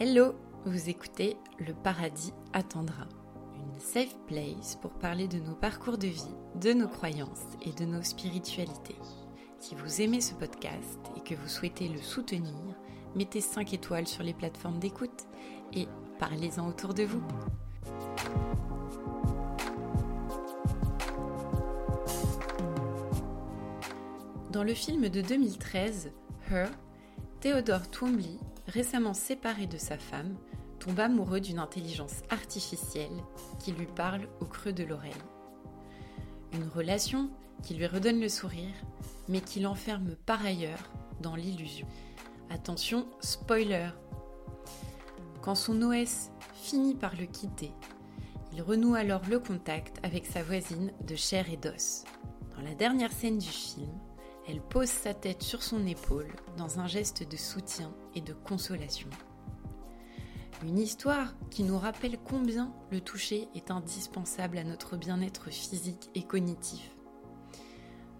Hello, vous écoutez Le Paradis attendra, une safe place pour parler de nos parcours de vie, de nos croyances et de nos spiritualités. Si vous aimez ce podcast et que vous souhaitez le soutenir, mettez 5 étoiles sur les plateformes d'écoute et parlez-en autour de vous. Dans le film de 2013, Her, Theodore Twombly récemment séparé de sa femme, tombe amoureux d'une intelligence artificielle qui lui parle au creux de l'oreille. Une relation qui lui redonne le sourire, mais qui l'enferme par ailleurs dans l'illusion. Attention, spoiler Quand son OS finit par le quitter, il renoue alors le contact avec sa voisine de chair et d'os. Dans la dernière scène du film, elle pose sa tête sur son épaule dans un geste de soutien de consolation. Une histoire qui nous rappelle combien le toucher est indispensable à notre bien-être physique et cognitif.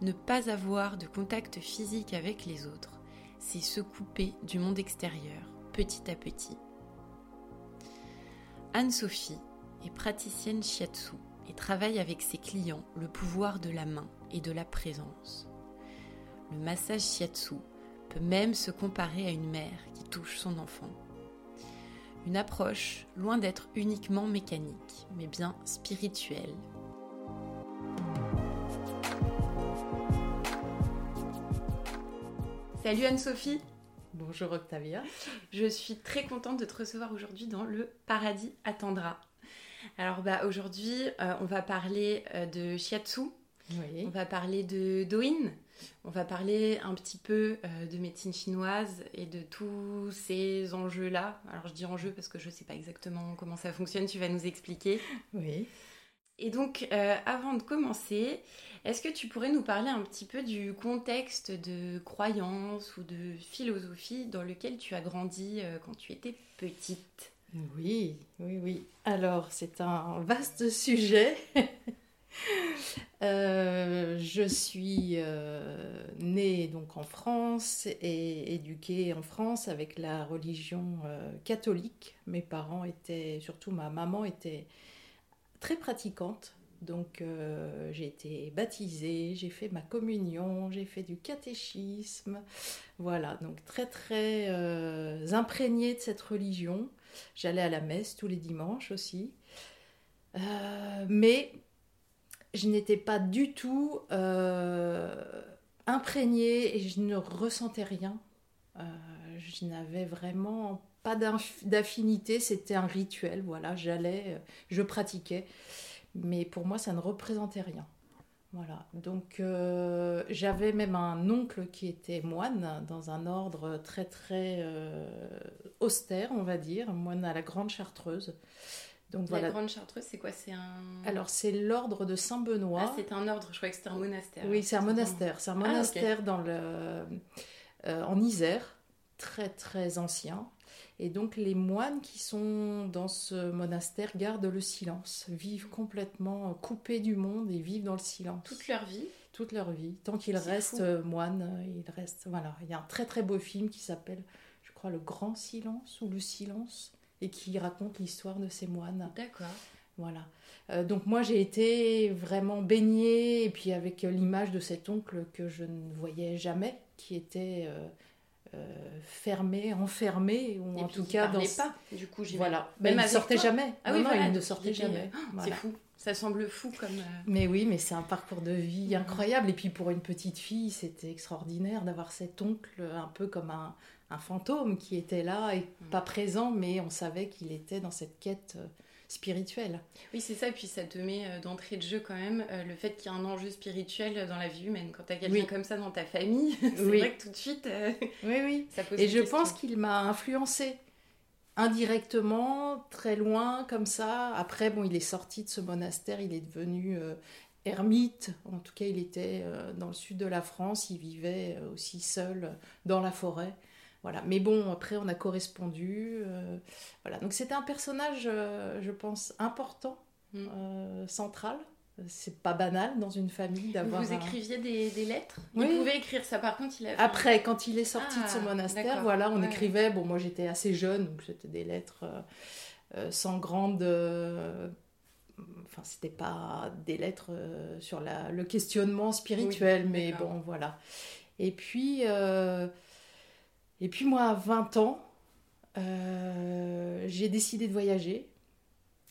Ne pas avoir de contact physique avec les autres, c'est se couper du monde extérieur petit à petit. Anne-Sophie est praticienne shiatsu et travaille avec ses clients le pouvoir de la main et de la présence. Le massage shiatsu peut même se comparer à une mère qui touche son enfant. Une approche loin d'être uniquement mécanique, mais bien spirituelle. Salut Anne-Sophie Bonjour Octavia. Je suis très contente de te recevoir aujourd'hui dans Le Paradis attendra. Alors bah, aujourd'hui, euh, on va parler euh, de shiatsu, on va parler de Doin, on va parler un petit peu euh, de médecine chinoise et de tous ces enjeux-là. Alors je dis enjeux parce que je ne sais pas exactement comment ça fonctionne, tu vas nous expliquer. Oui. Et donc, euh, avant de commencer, est-ce que tu pourrais nous parler un petit peu du contexte de croyance ou de philosophie dans lequel tu as grandi euh, quand tu étais petite? Oui, oui, oui. Alors, c'est un vaste sujet. Euh, je suis euh, née donc en France et éduquée en France avec la religion euh, catholique. Mes parents étaient, surtout ma maman était très pratiquante. Donc j'ai été baptisée, j'ai fait ma communion, j'ai fait du catéchisme. Voilà, donc très très imprégnée de cette religion. J'allais à la messe tous les dimanches aussi. mais je n'étais pas du tout euh, imprégnée et je ne ressentais rien. Euh, je n'avais vraiment pas d'affinité, c'était un rituel, voilà, j'allais, je pratiquais, mais pour moi ça ne représentait rien. Voilà, donc euh, j'avais même un oncle qui était moine dans un ordre très très austère, on va dire, moine à la Grande Chartreuse. Donc, la Grande Chartreuse, c'est quoi? C'est un. Alors, c'est l'ordre de Saint-Benoît. Ah, c'est un ordre, je croyais que c'était un monastère. Oui, c'est un monastère. C'est un ah, monastère dans le, euh, en Isère, très très ancien. Et donc, les moines qui sont dans ce monastère gardent le silence, vivent complètement coupés du monde et vivent dans le silence. Toute leur vie? Toute leur vie. Tant qu'ils restent euh, moines, ils restent. Voilà. Il y a un très très beau film qui s'appelle, je crois, Le Grand Silence ou Le Silence et qui raconte l'histoire de ces moines. D'accord. Voilà. Euh, donc moi j'ai été vraiment baignée et puis avec l'image de cet oncle que je ne voyais jamais, qui était euh, euh, fermé, enfermé ou en tout cas dans. pas. Du coup j'y voilà. Même il ne sortait jamais. Ah oui, il ne sortait jamais. C'est fou. Ça semble fou comme. Mais oui, mais c'est un parcours de vie incroyable. Et puis pour une petite fille, c'était extraordinaire d'avoir cet oncle un peu comme un, un fantôme qui était là et mm. pas présent, mais on savait qu'il était dans cette quête euh, spirituelle. Oui, c'est ça, et puis ça te met euh, d'entrée de jeu quand même euh, le fait qu'il y a un enjeu spirituel dans la vie humaine. Quand tu as quelqu'un comme ça dans ta famille, c'est vrai que tout de suite, oui, oui. ça pose Et je pense qu'il m'a influencé indirectement, très loin, comme ça. Après, bon, il est sorti de ce monastère, il est devenu ermite. En tout cas, il était dans le sud de la France, il vivait aussi seul dans la forêt. Voilà. Mais bon, après, on a correspondu. Euh, voilà. Donc, c'était un personnage, euh, je pense, important, mm. euh, central c'est pas banal dans une famille d'avoir. Vous écriviez des, des lettres? Oui. Il pouvait écrire ça, par contre, il a. Après, quand il est sorti de son Ah, monastère, voilà, on Ouais, écrivait. Bon, moi j'étais assez jeune, donc c'était des lettres sans grande. Enfin, c'était pas des lettres euh, sur la, le questionnement spirituel, Oui, mais bon, voilà. Et puis, euh, et puis moi, à 20 ans, euh, j'ai décidé de voyager.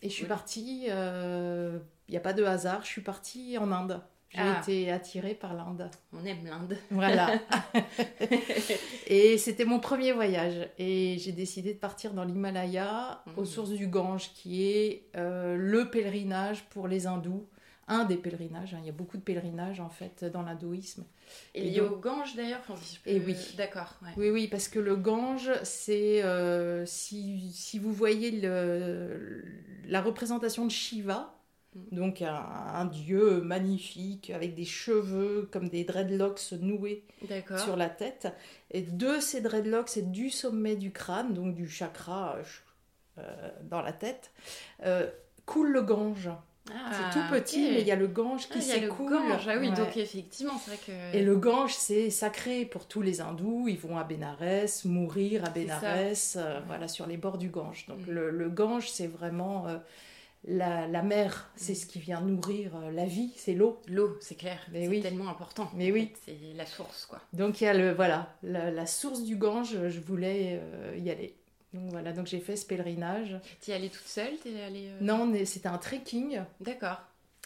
Et je suis Oui. partie, il n'y a pas de hasard, je suis partie en Inde. J'ai Ah. été attirée par l'Inde. On aime l'Inde. Voilà. et c'était mon premier voyage. Et j'ai décidé de partir dans l'Himalaya, aux sources du Gange, qui est euh, le pèlerinage pour les hindous. Un des pèlerinages. hein. Il y a beaucoup de pèlerinages, en fait, dans l'hindouisme. Et lié donc- au Gange d'ailleurs enfin, si je peux- Et oui. D'accord, ouais. Oui, oui, parce que le Gange, c'est... euh, si, si vous voyez le, la représentation de Shiva, Mhm. donc un, un dieu magnifique, avec des cheveux comme des dreadlocks noués sur la tête. Et de ces dreadlocks et du sommet du crâne, donc du chakra euh, dans la tête, euh, coule le Gange. Ah, c'est tout petit, mais il y a le Gange Ah, qui s'écoule. Ah oui, Ouais. donc effectivement, c'est vrai que. Et le Gange, c'est sacré pour tous les hindous. Ils vont à Bénarès, mourir à. Bénarès, euh, Ouais. voilà, sur les bords du Gange. Donc Mm. le, le Gange, c'est vraiment euh, la, la mer. C'est Mm. ce qui vient nourrir euh, la vie, c'est l'eau. L'eau, c'est clair. C'est oui. tellement important. Mais oui. C'est la source, quoi. Donc il y a le voilà la, la source du Gange. Je voulais y aller. Donc voilà, donc j'ai fait ce pèlerinage. T'y es allée toute seule T'es allée. euh, Non, c'était un trekking. D'accord.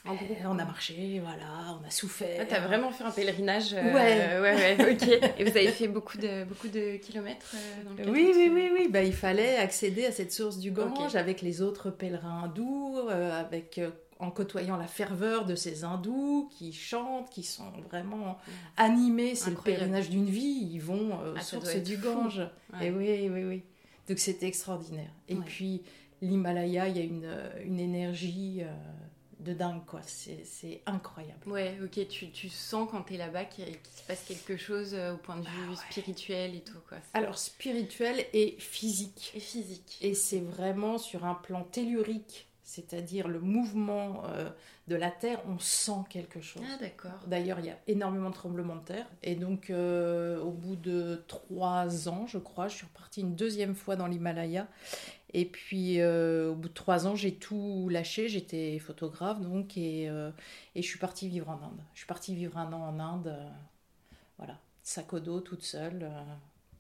En groupe. Euh, on a marché, voilà, on a souffert. Ah, t'as vraiment fait un pèlerinage. euh, Ouais. ouais, ouais, ok. Et vous avez fait beaucoup de, beaucoup de kilomètres dans le Oui, oui, oui, oui. Bah, il fallait accéder à cette source du Gange avec les autres pèlerins hindous, avec, en côtoyant la ferveur de ces hindous qui chantent, qui sont vraiment animés. C'est le pèlerinage d'une vie. Ils vont aux Ah, sources du. Gange. Ouais. Et oui, oui, oui. Donc c'était extraordinaire. Et Ouais. puis l'Himalaya, il y a une, euh, une énergie euh, de dingue, quoi. C'est incroyable. Ouais, ok, tu, tu sens quand t'es là-bas qu'il se passe quelque chose euh, au point de vue Ah ouais. spirituel et tout, quoi. Alors spirituel et physique. Et physique. Et c'est vraiment sur un plan tellurique, c'est-à-dire le mouvement euh, de la Terre, on sent quelque chose. Ah, d'accord. D'ailleurs, il y a énormément de tremblements de terre. Et donc, euh, au bout de trois ans, je crois, je suis repartie une deuxième fois dans l'Himalaya. Et puis, euh, au bout de trois ans, j'ai tout lâché. J'étais photographe, donc, et, et je suis partie vivre en Inde. Je suis partie vivre un an en Inde, voilà, sac au dos, toute seule,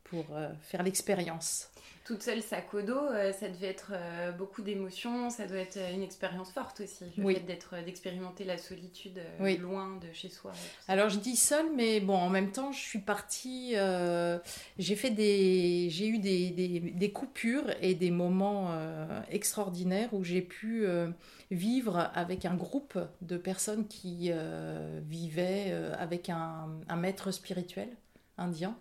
pour euh, faire l'expérience. Toute seule, dos, euh, ça devait être euh, beaucoup d'émotions, ça doit être euh, une expérience forte aussi, le Oui. fait d'être, d'expérimenter la solitude Oui. loin de chez soi. Alors je dis seule, mais bon, en même temps, je suis partie. j'ai fait des, j'ai eu des, des- des coupures et des moments extraordinaires où j'ai pu vivre avec un groupe de personnes qui vivaient avec un, un maître spirituel indien.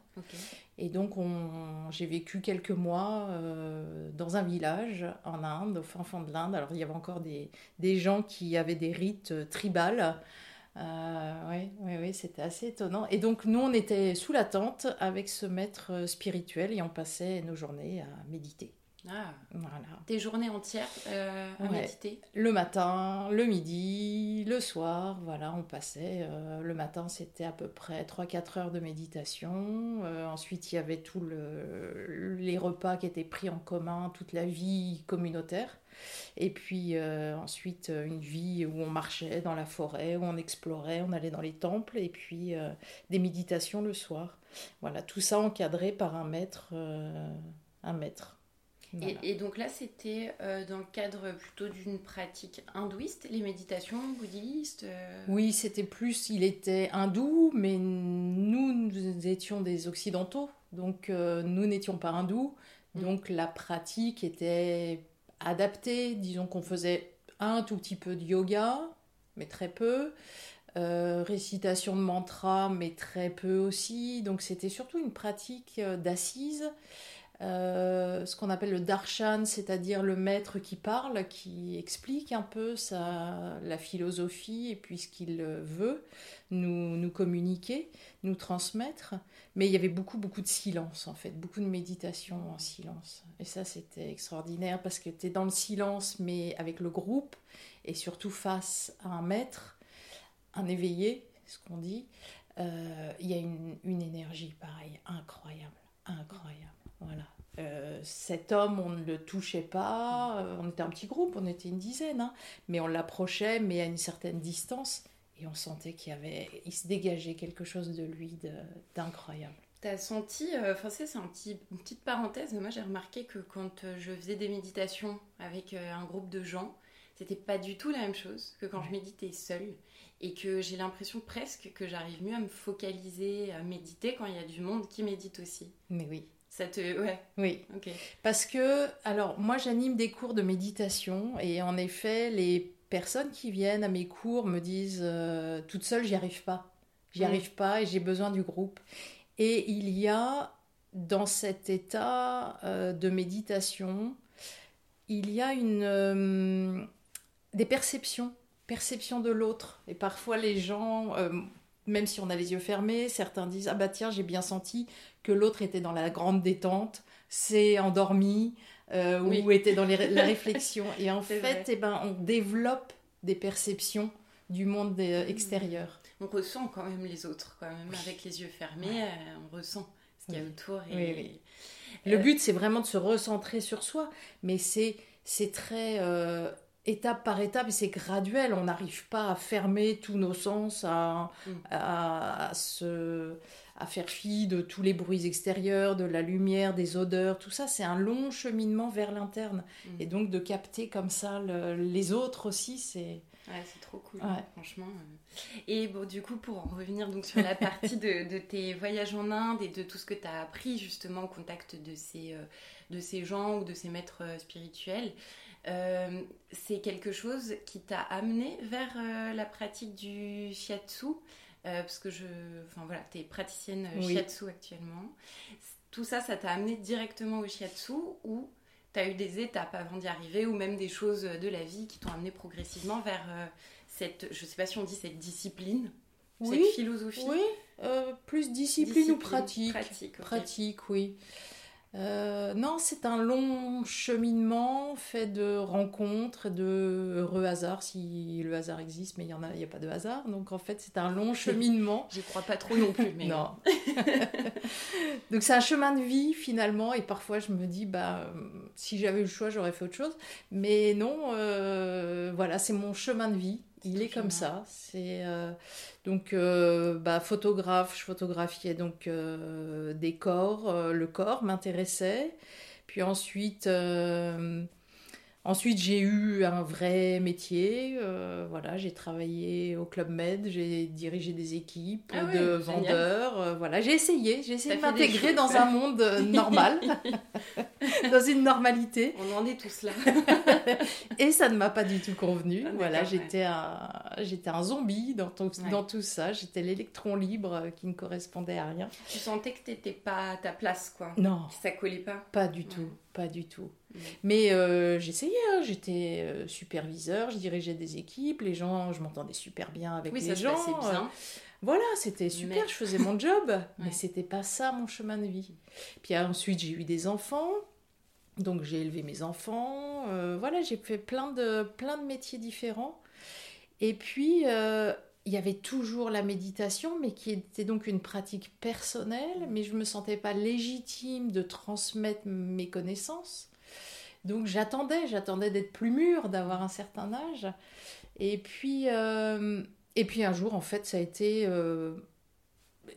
Et donc, on- j'ai vécu quelques mois euh, dans un village en Inde, au fin fond de l'Inde. Alors, il y avait encore des, des gens qui avaient des rites euh, tribales. Euh, oui, oui, oui, c'était assez étonnant. Et donc, nous, on était sous la tente avec ce maître euh, spirituel et on passait nos journées à méditer. Ah, Voilà. des journées entières euh, à Ouais. méditer. Le matin, le midi, le soir, voilà, on passait. euh, le matin, c'était à peu près 3-4 heures de méditation. Euh, ensuite, il y avait tous le, les repas qui étaient pris en commun, toute la vie communautaire. Et puis euh, ensuite, une vie où on marchait dans la forêt, où on explorait, on allait dans les temples, et puis des méditations le soir. Voilà, tout ça encadré par un maître. un maître. Voilà. Et, et donc là, c'était euh, dans le cadre plutôt d'une pratique hindouiste, les méditations bouddhistes. euh, Oui, c'était plus, il était hindou, mais nous, nous étions des occidentaux, donc euh, nous n'étions pas hindous, Mm. donc la pratique était adaptée, disons qu'on faisait un tout petit peu de yoga, mais très peu, récitation de mantra, mais très peu aussi, donc c'était surtout une pratique euh, d'assise, euh, ce qu'on appelle le darshan, c'est-à-dire le maître qui parle, qui explique un peu la philosophie et puis ce qu'il veut nous, communiquer, nous transmettre. Mais il y avait beaucoup, beaucoup de silence en fait, beaucoup de méditation en silence. Et ça, c'était extraordinaire parce que tu es dans le silence, mais avec le groupe et surtout face à un maître, un éveillé, ce qu'on dit. Euh, il y a une énergie pareille, incroyable, incroyable. Voilà. Euh, cet homme, on ne le touchait pas. Euh, on était un petit groupe, on était une dizaine, hein. mais on l'approchait, mais à une certaine distance, et on sentait qu'il y avait, il se dégageait quelque chose de lui d'incroyable. T'as senti, euh, enfin c'est un petit, une petite parenthèse, mais moi j'ai remarqué que quand je faisais des méditations avec un groupe de gens, c'était pas du tout la même chose que quand je méditais seule et que j'ai l'impression presque que j'arrive mieux à me focaliser, à méditer quand il y a du monde qui médite aussi. Mais oui. Ça te... Ouais. Oui. Parce que, alors, moi, j'anime des cours de méditation et en effet, les personnes qui viennent à mes cours me disent euh, toute seule, j'y arrive pas. J'y mm. arrive pas et j'ai besoin du groupe. Et il y a dans cet état euh, de méditation, il y a une euh, des perceptions, perception de l'autre. Et parfois les gens, même si on a les yeux fermés, certains disent ah bah tiens j'ai bien senti que l'autre était dans la grande détente, s'est endormi euh, ou était dans les, la réflexion. Et en fait, eh ben, on développe des perceptions du monde euh, mmh. extérieur. On ressent quand même les autres, quand même avec les yeux fermés, euh, on ressent ce qu'il y a autour. Et... Le but, c'est vraiment de se recentrer sur soi, mais c'est c'est très étape par étape, c'est graduel. On n'arrive pas à fermer tous nos sens, à, mmh. à, à se à faire fi de tous les bruits extérieurs, de la lumière, des odeurs, tout ça, c'est un long cheminement vers l'interne. Mm. Et donc de capter comme ça les autres aussi, c'est... Ouais, c'est trop cool, franchement. Euh. Et bon, du coup, pour en revenir donc sur la partie de, tes voyages en Inde et de tout ce que tu as appris justement au contact de ces, euh, de ces gens ou de ces maîtres euh, spirituels, c'est quelque chose qui t'a amené vers la pratique du shiatsu? Euh, parce que je, enfin voilà, tu es praticienne euh, shiatsu actuellement. Tout ça, ça t'a amené directement au shiatsu ou tu as eu des étapes avant d'y arriver ou même des choses de la vie qui t'ont amené progressivement vers euh, cette, je sais pas si on dit cette discipline, cette philosophie? Oui, plus discipline, ou pratique. Pratique, pratique oui. Euh, non, c'est un long cheminement fait de rencontres, de heureux hasards, si le hasard existe, mais il n'y a, a pas de hasard. Donc en fait, c'est un long cheminement. J'y crois pas trop non plus. Mais... non. Donc c'est un chemin de vie finalement, et parfois je me dis, bah, si j'avais eu le choix, j'aurais fait autre chose. Mais non, euh, voilà, c'est mon chemin de vie. Il est comme ça. C'est euh, donc euh, bah, photographe. Je photographiais donc euh, des corps. le corps m'intéressait. Puis ensuite, Ensuite, j'ai eu un vrai métier. Euh, voilà, j'ai travaillé au Club Med, j'ai dirigé des équipes ah de vendeurs. Euh, voilà, j'ai essayé, j'ai essayé de m'intégrer dans un monde euh, normal, dans une normalité. On en est tous là. Et ça ne m'a pas du tout convenu. Ah, voilà, j'étais un, j'étais un zombie dans tout, dans tout ça. J'étais l'électron libre qui ne correspondait à rien. Tu sentais que tu n'étais pas à ta place, quoi. Non. Que ça collait pas. Pas du tout, pas du tout. Mais euh, j'essayais, hein. j'étais euh, superviseur, je dirigeais des équipes, les gens, je m'entendais super bien avec les gens. bien. Euh, voilà, c'était super, je faisais mon job, mais c'était pas ça mon chemin de vie. Puis ensuite, j'ai eu des enfants, donc j'ai élevé mes enfants, voilà, j'ai fait plein de, plein de métiers différents. Et puis, il y avait toujours la méditation, mais qui était donc une pratique personnelle, mais je ne me sentais pas légitime de transmettre mes connaissances. Donc j'attendais, j'attendais d'être plus mûre, d'avoir un certain âge. Et puis, euh, et puis un jour, en fait, ça a été euh,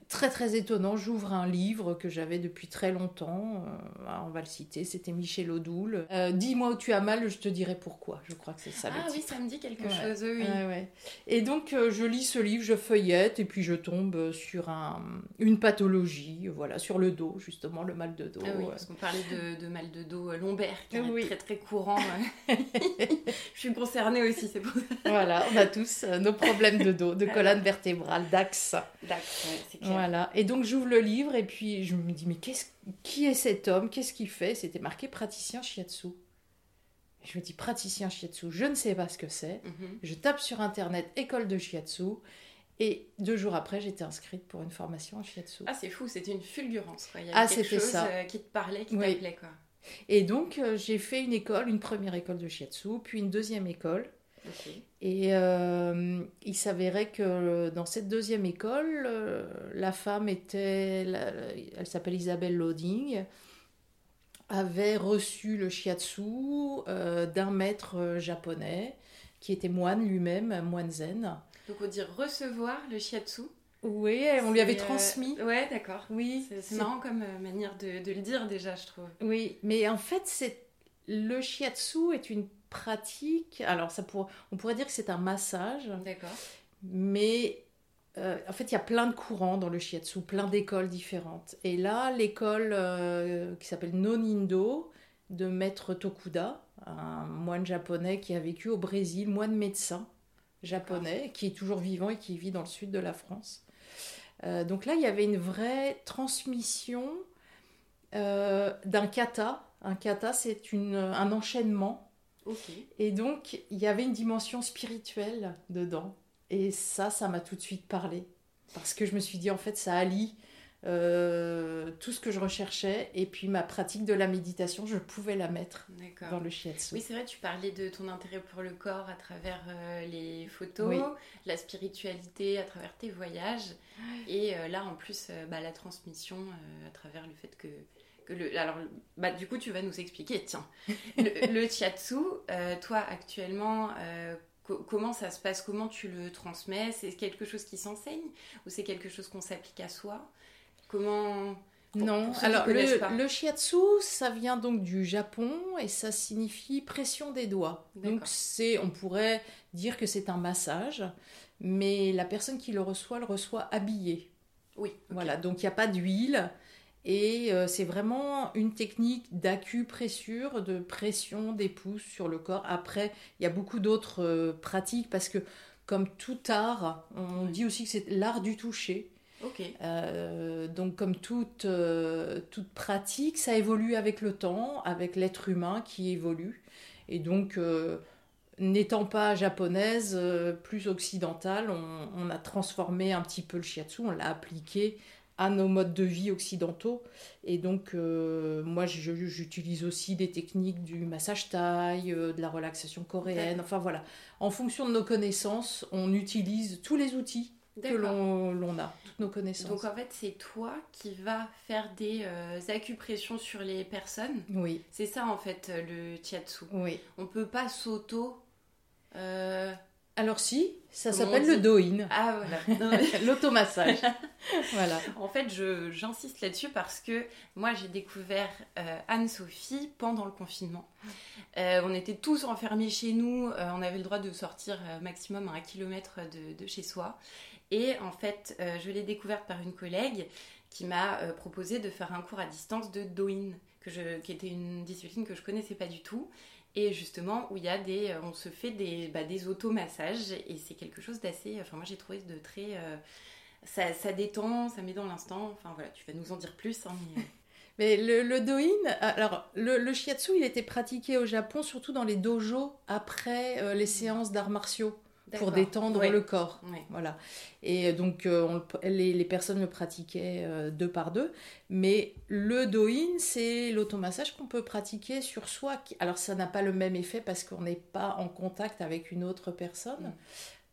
très très étonnant, j'ouvre un livre que j'avais depuis très longtemps, euh, on va le citer, c'était Michel Audoul. Euh, Dis-moi où tu as mal, je te dirai pourquoi. Je crois que c'est ça. Ah oui, ça me dit quelque chose, oui. Et donc euh, je lis ce livre, je feuillette et puis je tombe sur un, une pathologie, voilà, sur le dos, justement, le mal de dos. Ah oui, parce qu'on parlait de, mal de dos lombaire, qui est très très courant. je suis concernée aussi, c'est pour ça. Voilà, on a tous nos problèmes de dos, de colonne vertébrale, d'axe. D'axe, c'est clair. Voilà. Et donc j'ouvre le livre et puis je me dis mais qui est cet homme? Qu'est-ce qu'il fait? C'était marqué praticien shiatsu. Je me dis praticien shiatsu, je ne sais pas ce que c'est. Mhm. Je tape sur internet école de shiatsu et deux jours après j'étais inscrite pour une formation en shiatsu. Ah, c'est fou, c'était une fulgurance. Quoi. Il y avait Ah, quelque chose ça. euh, qui te parlait, qui Oui. t'appelait. Quoi. Et donc euh, j'ai fait une école, une première école de shiatsu, puis une deuxième école. Et euh, il s'avérait que dans cette deuxième école, euh, la femme était, elle s'appelle Isabelle Loading, avait reçu le shiatsu euh, d'un maître euh, japonais qui était moine lui-même, moine zen. Donc, on dit recevoir le shiatsu. Oui, on lui avait C'est, euh, transmis. Ouais, d'accord. Oui, C'est marrant comme euh, manière de, de le dire déjà, je trouve. Oui, mais en fait, c'est le shiatsu est une pratique. Alors, ça pour... on pourrait dire que c'est un massage. D'accord. Mais euh, en fait, il y a plein de courants dans le shiatsu, plein d'écoles différentes. Et là, l'école euh, qui s'appelle Nonindo de maître Tokuda, un moine japonais qui a vécu au Brésil, moine médecin japonais, qui est toujours vivant et qui vit dans le sud de la France. Euh, donc là, il y avait une vraie transmission d'un kata. Un kata, c'est une- un enchaînement Et donc, il y avait une dimension spirituelle dedans. Et ça, ça m'a tout de suite parlé. Parce que je me suis dit, en fait, ça allie euh, tout ce que je recherchais. Et puis, ma pratique de la méditation, je pouvais la mettre dans le shiatsu. Oui, c'est vrai, tu parlais de ton intérêt pour le corps à travers euh, les photos, Oui. la spiritualité à travers tes voyages, et euh, là en plus bah, la transmission à travers le fait que, que le. Alors, bah, du coup, tu vas nous expliquer, tiens, le, le shiatsu, euh, toi actuellement. euh, co- Comment ça se passe? Comment tu le transmets? C'est quelque chose qui s'enseigne ou c'est quelque chose qu'on s'applique à soi? Comment pour- non, pour alors le, le shiatsu, ça vient donc du Japon et ça signifie pression des doigts. Donc c'est, on pourrait dire que c'est un massage, mais la personne qui le reçoit le reçoit habillé. Oui. Voilà, donc il n'y a pas d'huile. Et euh, c'est vraiment une technique d'acupressure, de pression des pouces sur le corps. Après, il y a beaucoup d'autres euh, pratiques parce que, comme tout art, on Oui. dit aussi que c'est l'art du toucher. Euh, donc, comme toute, toute pratique, ça évolue avec le temps, avec l'être humain qui évolue. Et donc, n'étant pas japonaise, plus occidentale, on, on a transformé un petit peu le shiatsu, on l'a appliqué à nos modes de vie occidentaux. Et donc, euh, moi, j'utilise aussi des techniques du massage taille, euh, de la relaxation coréenne. Enfin, voilà. En fonction de nos connaissances, on utilise tous les outils que l'on a, toutes nos connaissances. Donc en fait, c'est toi qui vas faire des euh, acupressions sur les personnes. Oui, C'est ça en fait le chiatsu. oui. On peut pas s'auto. Alors si, ça s'appelle le doin, Ah voilà. L'automassage. voilà. en fait, j'insiste là-dessus parce que moi j'ai découvert euh, Anne-Sophie pendant le confinement. Euh, on était tous enfermés chez nous, euh, on avait le droit de sortir maximum à un kilomètre de, de chez soi. Et en fait, je l'ai découverte par une collègue qui m'a proposé de faire un cours à distance de Doin, que je, qui était une discipline que je connaissais pas du tout. Et justement, où il y a des, euh, on se fait des, bah, des automassages et c'est quelque chose d'assez. Enfin, moi j'ai trouvé de très. euh, ça, ça détend, ça met dans l'instant. Enfin voilà, tu vas nous en dire plus. hein, mais, euh, Mais le, le doin, alors le, le shiatsu, il était pratiqué au Japon, surtout dans les dojos après euh, les séances d'arts martiaux, pour détendre le corps. Voilà. Et donc, euh, on le- les, les personnes le pratiquaient euh, deux par deux. Mais le doin, c'est l'automassage qu'on peut pratiquer sur soi. Alors, ça n'a pas le même effet parce qu'on n'est pas en contact avec une autre personne. Mm.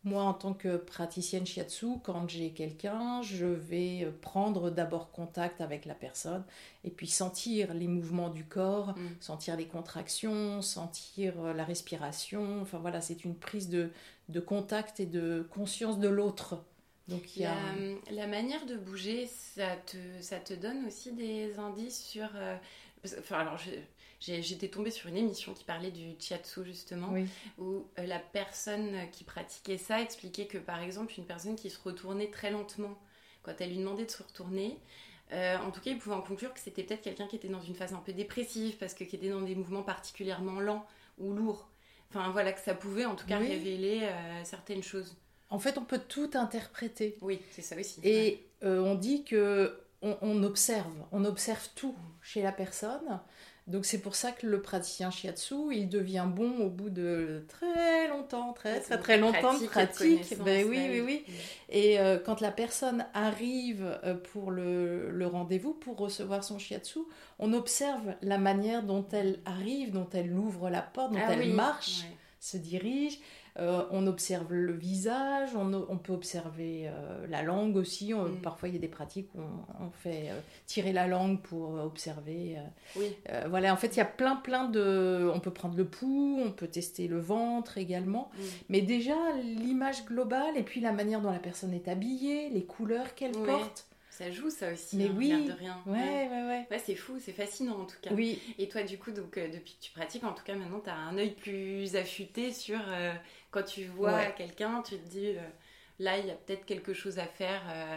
Moi, en tant que praticienne shiatsu, quand j'ai quelqu'un, je vais euh, prendre d'abord contact avec la personne et puis sentir les mouvements du corps, Mm. sentir les contractions, sentir euh, la respiration. Enfin voilà, c'est une prise de, de contact et de conscience de l'autre. Donc il y a... La, la manière de bouger, ça te, ça te donne aussi des indices sur. euh, enfin, alors, je- j'étais tombée sur une émission qui parlait du chiatsu justement, Oui. où euh, la personne qui pratiquait ça expliquait que par exemple, une personne qui se retournait très lentement, quand elle lui demandait de se retourner, euh, en tout cas, il pouvait en conclure que c'était peut-être quelqu'un qui était dans une phase un peu dépressive, parce que qui était dans des mouvements particulièrement lents ou lourds. Enfin voilà, que ça pouvait en tout cas Oui. révéler euh, certaines choses. En fait, on peut tout interpréter. Oui, c'est ça aussi. Et on dit que on, observe, on observe tout chez la personne. Donc c'est pour ça que le praticien shiatsu, il devient bon au bout de très longtemps, très très très longtemps de pratique. Ben oui, oui, oui. Et euh, quand la personne arrive euh, pour le, rendez-vous, pour recevoir son shiatsu, on observe la manière dont elle arrive, dont elle ouvre la porte, dont ah elle marche, se dirige. Euh, on observe le visage, on, peut observer euh, la langue aussi. Mm. Parfois, il y a des pratiques où on, fait euh, tirer la langue pour observer. voilà, en fait, il y a plein, plein de. On peut prendre le pouls, on peut tester le ventre également. Mm. Mais déjà, l'image globale et puis la manière dont la personne est habillée, les couleurs qu'elle porte. Ça joue ça aussi, mais hein, oui. de rien. Ouais, ouais, ouais. ouais. c'est fou, c'est fascinant en tout cas. Oui. Et toi, du coup, donc, depuis que tu pratiques, en tout cas, maintenant, tu as un œil plus affûté sur quand tu vois quelqu'un, tu te dis, euh, là, il y a peut-être quelque chose à faire euh,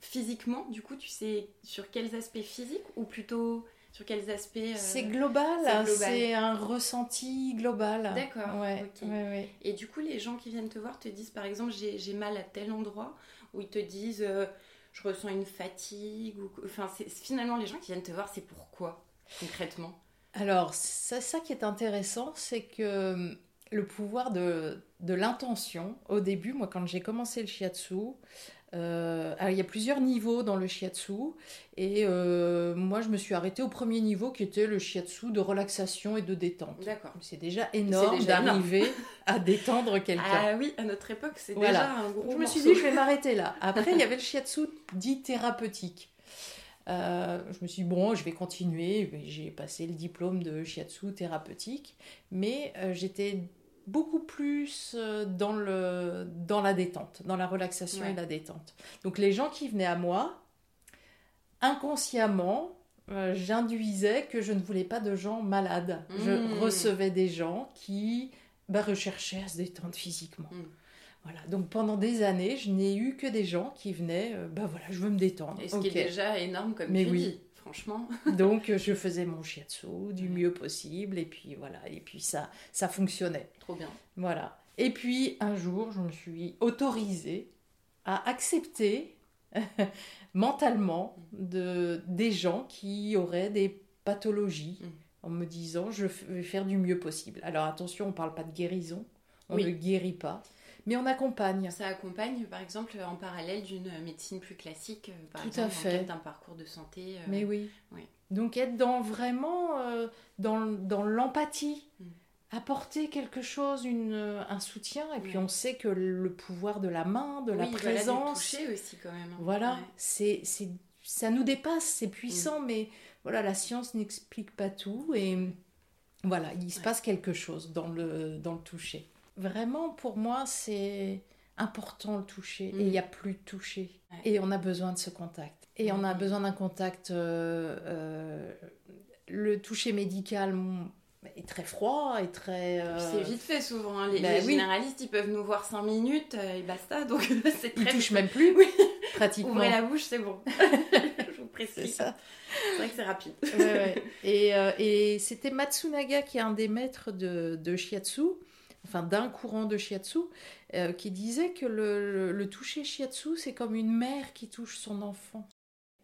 physiquement. Du coup, tu sais sur quels aspects physiques ou plutôt sur quels aspects euh, C'est global, c'est un ressenti global. D'accord. Ouais, Et du coup, les gens qui viennent te voir te disent, par exemple, j'ai mal à tel endroit, ou ils te disent, je ressens une fatigue. Ou... Enfin, finalement, les gens qui viennent te voir, c'est pourquoi concrètement? Alors, ça qui est intéressant, c'est que le pouvoir de, de l'intention. Au début, moi, quand j'ai commencé le shiatsu, euh, il y a plusieurs niveaux dans le shiatsu. Et euh, moi, je me suis arrêtée au premier niveau qui était le shiatsu de relaxation et de détente. D'accord. C'est déjà énorme d'arriver à détendre quelqu'un. Ah oui, à notre époque, c'est déjà un gros Je me suis dit, je vais m'arrêter là. Après, il y avait le shiatsu dit thérapeutique. Euh, je me suis dit, bon, je vais continuer. J'ai passé le diplôme de shiatsu thérapeutique, mais j'étais beaucoup plus euh, dans, le, dans la détente, dans la relaxation et la détente. Donc les gens qui venaient à moi, inconsciemment, euh, j'induisais que je ne voulais pas de gens malades. Je mmh. recevais des gens qui bah, recherchaient à se détendre physiquement. Mmh. Voilà. Donc pendant des années, je n'ai eu que des gens qui venaient, euh, bah voilà, je veux me détendre. Et ce qui est déjà énorme comme Mais tu oui. dis franchement. Donc je faisais mon shiatsu du mieux possible et puis voilà, et puis ça ça fonctionnait. Trop bien. Voilà. Et puis un jour, je me suis autorisée à accepter mentalement de des gens qui auraient des pathologies mm. en me disant je vais faire du mieux possible. Alors attention, on ne parle pas de guérison, on ne guérit pas mais on accompagne. Ça accompagne, par exemple, en parallèle d'une médecine plus classique, euh, par Tout exemple, à fait. d'un parcours de santé. Euh, mais oui. Donc être dans vraiment euh, dans, dans l'empathie. Mm. Apporter quelque chose, une, un soutien, et puis on sait que le pouvoir de la main, de la présence. Voilà, toucher aussi quand même. Hein. Voilà, c'est, c'est, ça nous dépasse, c'est puissant, mm. mais voilà, la science n'explique pas tout, et voilà, il se passe quelque chose dans le, dans le toucher vraiment, pour moi, c'est important le toucher. Et il n'y a plus de toucher. Et on a besoin de ce contact. Et on a besoin d'un contact. Euh, euh, le toucher médical est très froid et très. Euh, c'est vite fait souvent. Hein. Les, ben généralistes, ils peuvent nous voir 5 minutes et basta. Donc c'est très. Ils touchent même plus, pratiquement. Ouvrez la bouche, c'est bon. Je vous précise. C'est ça. C'est vrai que c'est rapide. Et, et c'était Matsunaga qui est un des maîtres de, de shiatsu enfin d'un courant de shiatsu, euh, qui disait que le, toucher shiatsu, c'est comme une mère qui touche son enfant.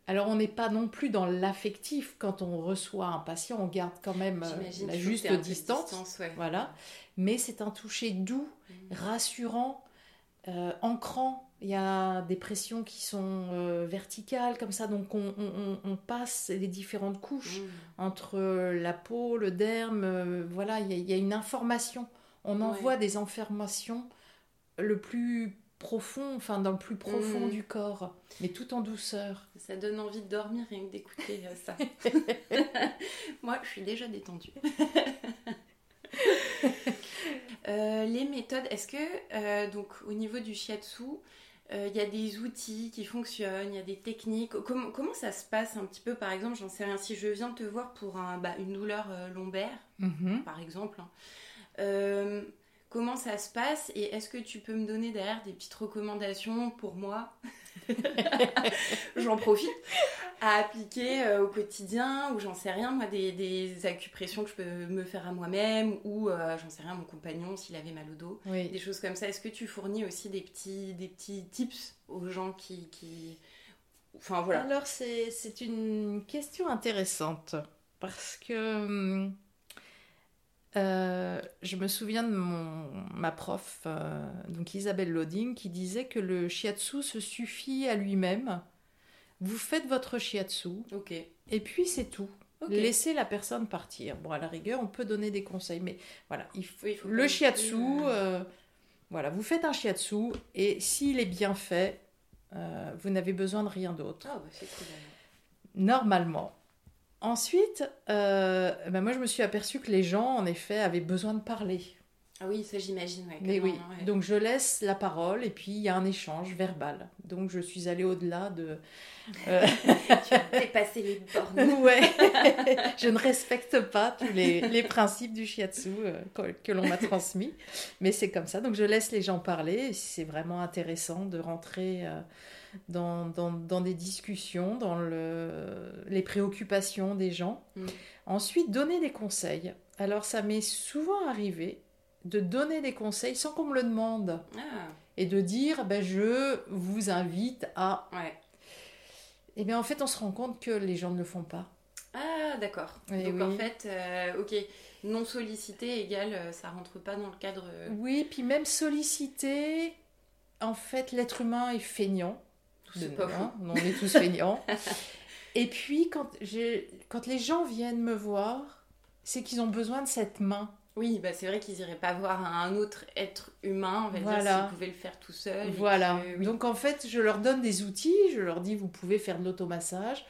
Alors on n'est pas non plus dans l'affectif quand on reçoit un patient, on garde quand même euh, la juste distance, voilà. Mais c'est un toucher doux, mmh. rassurant, euh, ancrant. Il y a des pressions qui sont verticales comme ça, donc on, passe les différentes couches mmh. entre la peau, le derme. voilà, il y, a une information on envoie des informations le plus profond, enfin dans le plus profond mm. du corps, mais tout en douceur. Ça donne envie de dormir rien que d'écouter euh, ça. Moi, je suis déjà détendue. Euh, les méthodes, est-ce que euh, donc au niveau du shiatsu, il y a des outils qui fonctionnent, il y a des techniques? Comment, comment ça se passe un petit peu? Par exemple, j'en sais rien, si je viens te voir pour un, bah, une douleur lombaire, mm-hmm. par exemple, hein, euh, comment ça se passe et est-ce que tu peux me donner derrière des petites recommandations pour moi J'en profite à appliquer euh, au quotidien ou j'en sais rien, moi, des, des, acupressions que je peux me faire à moi-même ou euh, j'en sais rien, mon compagnon s'il avait mal au dos, des choses comme ça. Est-ce que tu fournis aussi des petits, des petits tips aux gens qui, qui Enfin voilà. Alors c'est une question intéressante parce que hum, euh, je me souviens de mon, ma prof, euh, donc Isabelle Loading, qui disait que le shiatsu se suffit à lui-même. Vous faites votre shiatsu, et puis c'est tout. Laissez la personne partir. Bon, à la rigueur, on peut donner des conseils, mais voilà, il faut, Oui, il faut le shiatsu, euh, voilà, vous faites un shiatsu, et s'il est bien fait, vous n'avez besoin de rien d'autre. Ah bah. Normalement. Ensuite, euh, ben moi je me suis aperçue que les gens, en effet, avaient besoin de parler. Ah oui, ça j'imagine. Ouais, Mais comment, oui, ouais. donc je laisse la parole et puis il y a un échange verbal. Donc je suis allée au-delà de... euh, tu as dépassé les bornes. ouais, je ne respecte pas tous les, les principes du shiatsu euh, que, que l'on m'a transmis, mais c'est comme ça. Donc je laisse les gens parler. et C'est vraiment intéressant de rentrer euh, dans, dans, dans des discussions, dans le, les préoccupations des gens. Mm. Ensuite, donner des conseils. Alors ça m'est souvent arrivé de donner des conseils sans qu'on me le demande Ah, et de dire ben, je vous invite à. ouais. Et bien en fait, on se rend compte que les gens ne le font pas. Ah, d'accord. Eh Donc oui. en fait, euh, ok, non sollicité égale euh, ça rentre pas dans le cadre. euh, Oui, puis même solliciter, en fait, l'être humain est feignant. De- hein, on est tous feignants. Et puis, quand, quand les gens viennent me voir, c'est qu'ils ont besoin de cette main. Oui, bah c'est vrai qu'ils iraient pas voir un autre être humain, on va dire, Voilà. s'ils pouvaient le faire tout seul. Voilà. que, oui. Donc, en fait, je leur donne des outils. Je leur dis, vous pouvez faire de l'automassage.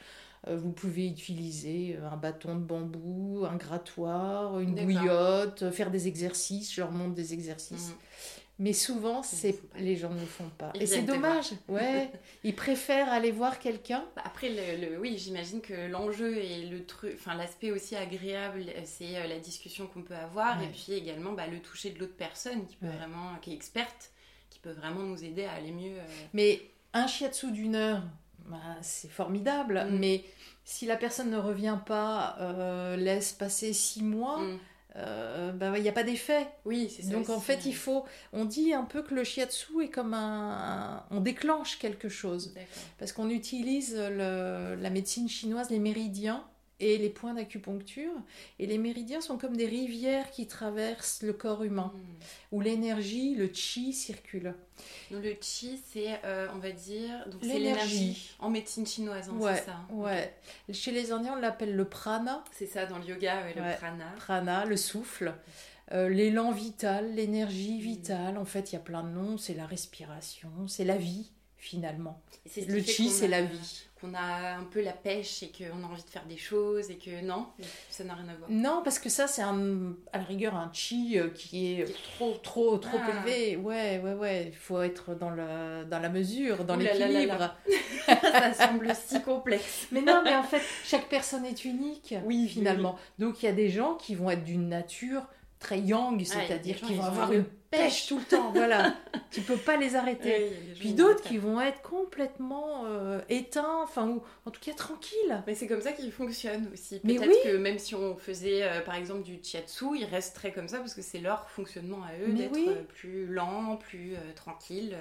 euh, Vous pouvez utiliser euh, un bâton de bambou, un grattoir, une bouillotte, euh, faire des exercices. Je leur montre des exercices. Mhm. Mais souvent, c'est les gens ne le font pas. Ils Et c'est dommage. Ouais. Ils préfèrent aller voir quelqu'un. Bah, Après, le, le- oui, j'imagine que l'enjeu et le truc, enfin l'aspect aussi agréable, euh, c'est euh, la discussion qu'on peut avoir, Ouais. et puis également bah, le toucher de l'autre personne qui peut Ouais. vraiment, qui est experte, qui peut vraiment nous aider à aller mieux. euh. Mais un shiatsu d'une heure, bah, c'est formidable. Mm. Mais si la personne ne revient pas, euh, laisse passer six mois, Mm. Euh, bah, il n'y a pas d'effet. Oui, c'est ça. Donc en fait, il faut. On dit un peu que le shiatsu est comme un. on déclenche quelque chose. Parce qu'on utilise le- la médecine chinoise, les méridiens et les points d'acupuncture. Et les méridiens sont comme des rivières qui traversent le corps humain, Mm. où l'énergie, le chi circule. Donc, le chi, c'est, euh, on va dire, donc c'est L'énergie. en médecine chinoise, hein, ouais, c'est ça. hein. ouais. Chez les Indiens, on l'appelle le prana, C'est ça dans le yoga, ouais, le Ouais. prana. prana, le souffle. Euh, l'élan vital, l'énergie vitale, en fait, il y a plein de noms. C'est la respiration, c'est la vie, finalement. Le chi, c'est a- la vie. Qu'on a un peu la pêche et qu'on a envie de faire des choses et que non, ça n'a rien à voir. Non, parce que ça, c'est à la rigueur un chi euh, qui est trop, trop, trop Ah. élevé. Ouais, ouais, ouais. Il faut être dans, le, dans la mesure, dans l'équilibre. ça semble si complexe. Mais non, mais en fait, chaque personne est unique, Oui, finalement. Donc, il y a des gens qui vont être d'une nature très yang, c'est-à-dire gens, qui ils vont ont avoir une pêche tout le temps. Voilà. tu peux pas les arrêter. Puis d'autres qui vont être complètement euh, éteints, enfin, ou en tout cas tranquilles. Mais c'est comme ça qu'ils fonctionnent aussi. Peut-être oui. que même si on faisait euh, par exemple du chiatsu, ils resteraient comme ça parce que c'est leur fonctionnement à eux d'être oui. euh, plus lent, plus tranquille.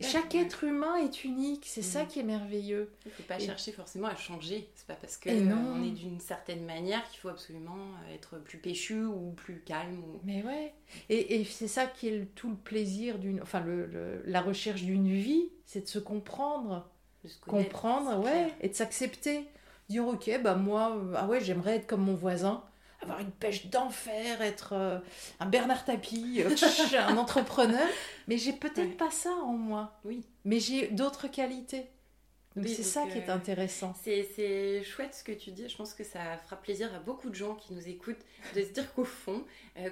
Chaque être humain est unique, c'est ça qui est merveilleux. Il faut pas Et- chercher forcément à changer. C'est pas parce que Et euh, non. on est d'une certaine manière qu'il faut absolument euh, être plus péchu ou plus calme. Ou... Mais ouais, et, et c'est ça qui est le- tout le plaisir d'une, enfin le, le- la recherche d'une vie, c'est de se comprendre, de se comprendre, ouais, clair. et de s'accepter, dire ok, bah moi, euh, ah ouais, j'aimerais être comme mon voisin, avoir une pêche d'enfer, être euh, un Bernard Tapie, euh, un entrepreneur, mais j'ai peut-être Ouais. pas ça en moi, Oui. mais j'ai d'autres qualités. Donc Oui, c'est ça qui est euh, intéressant. C'est, chouette ce que tu dis. Je pense que ça fera plaisir à beaucoup de gens qui nous écoutent de se dire qu'au fond,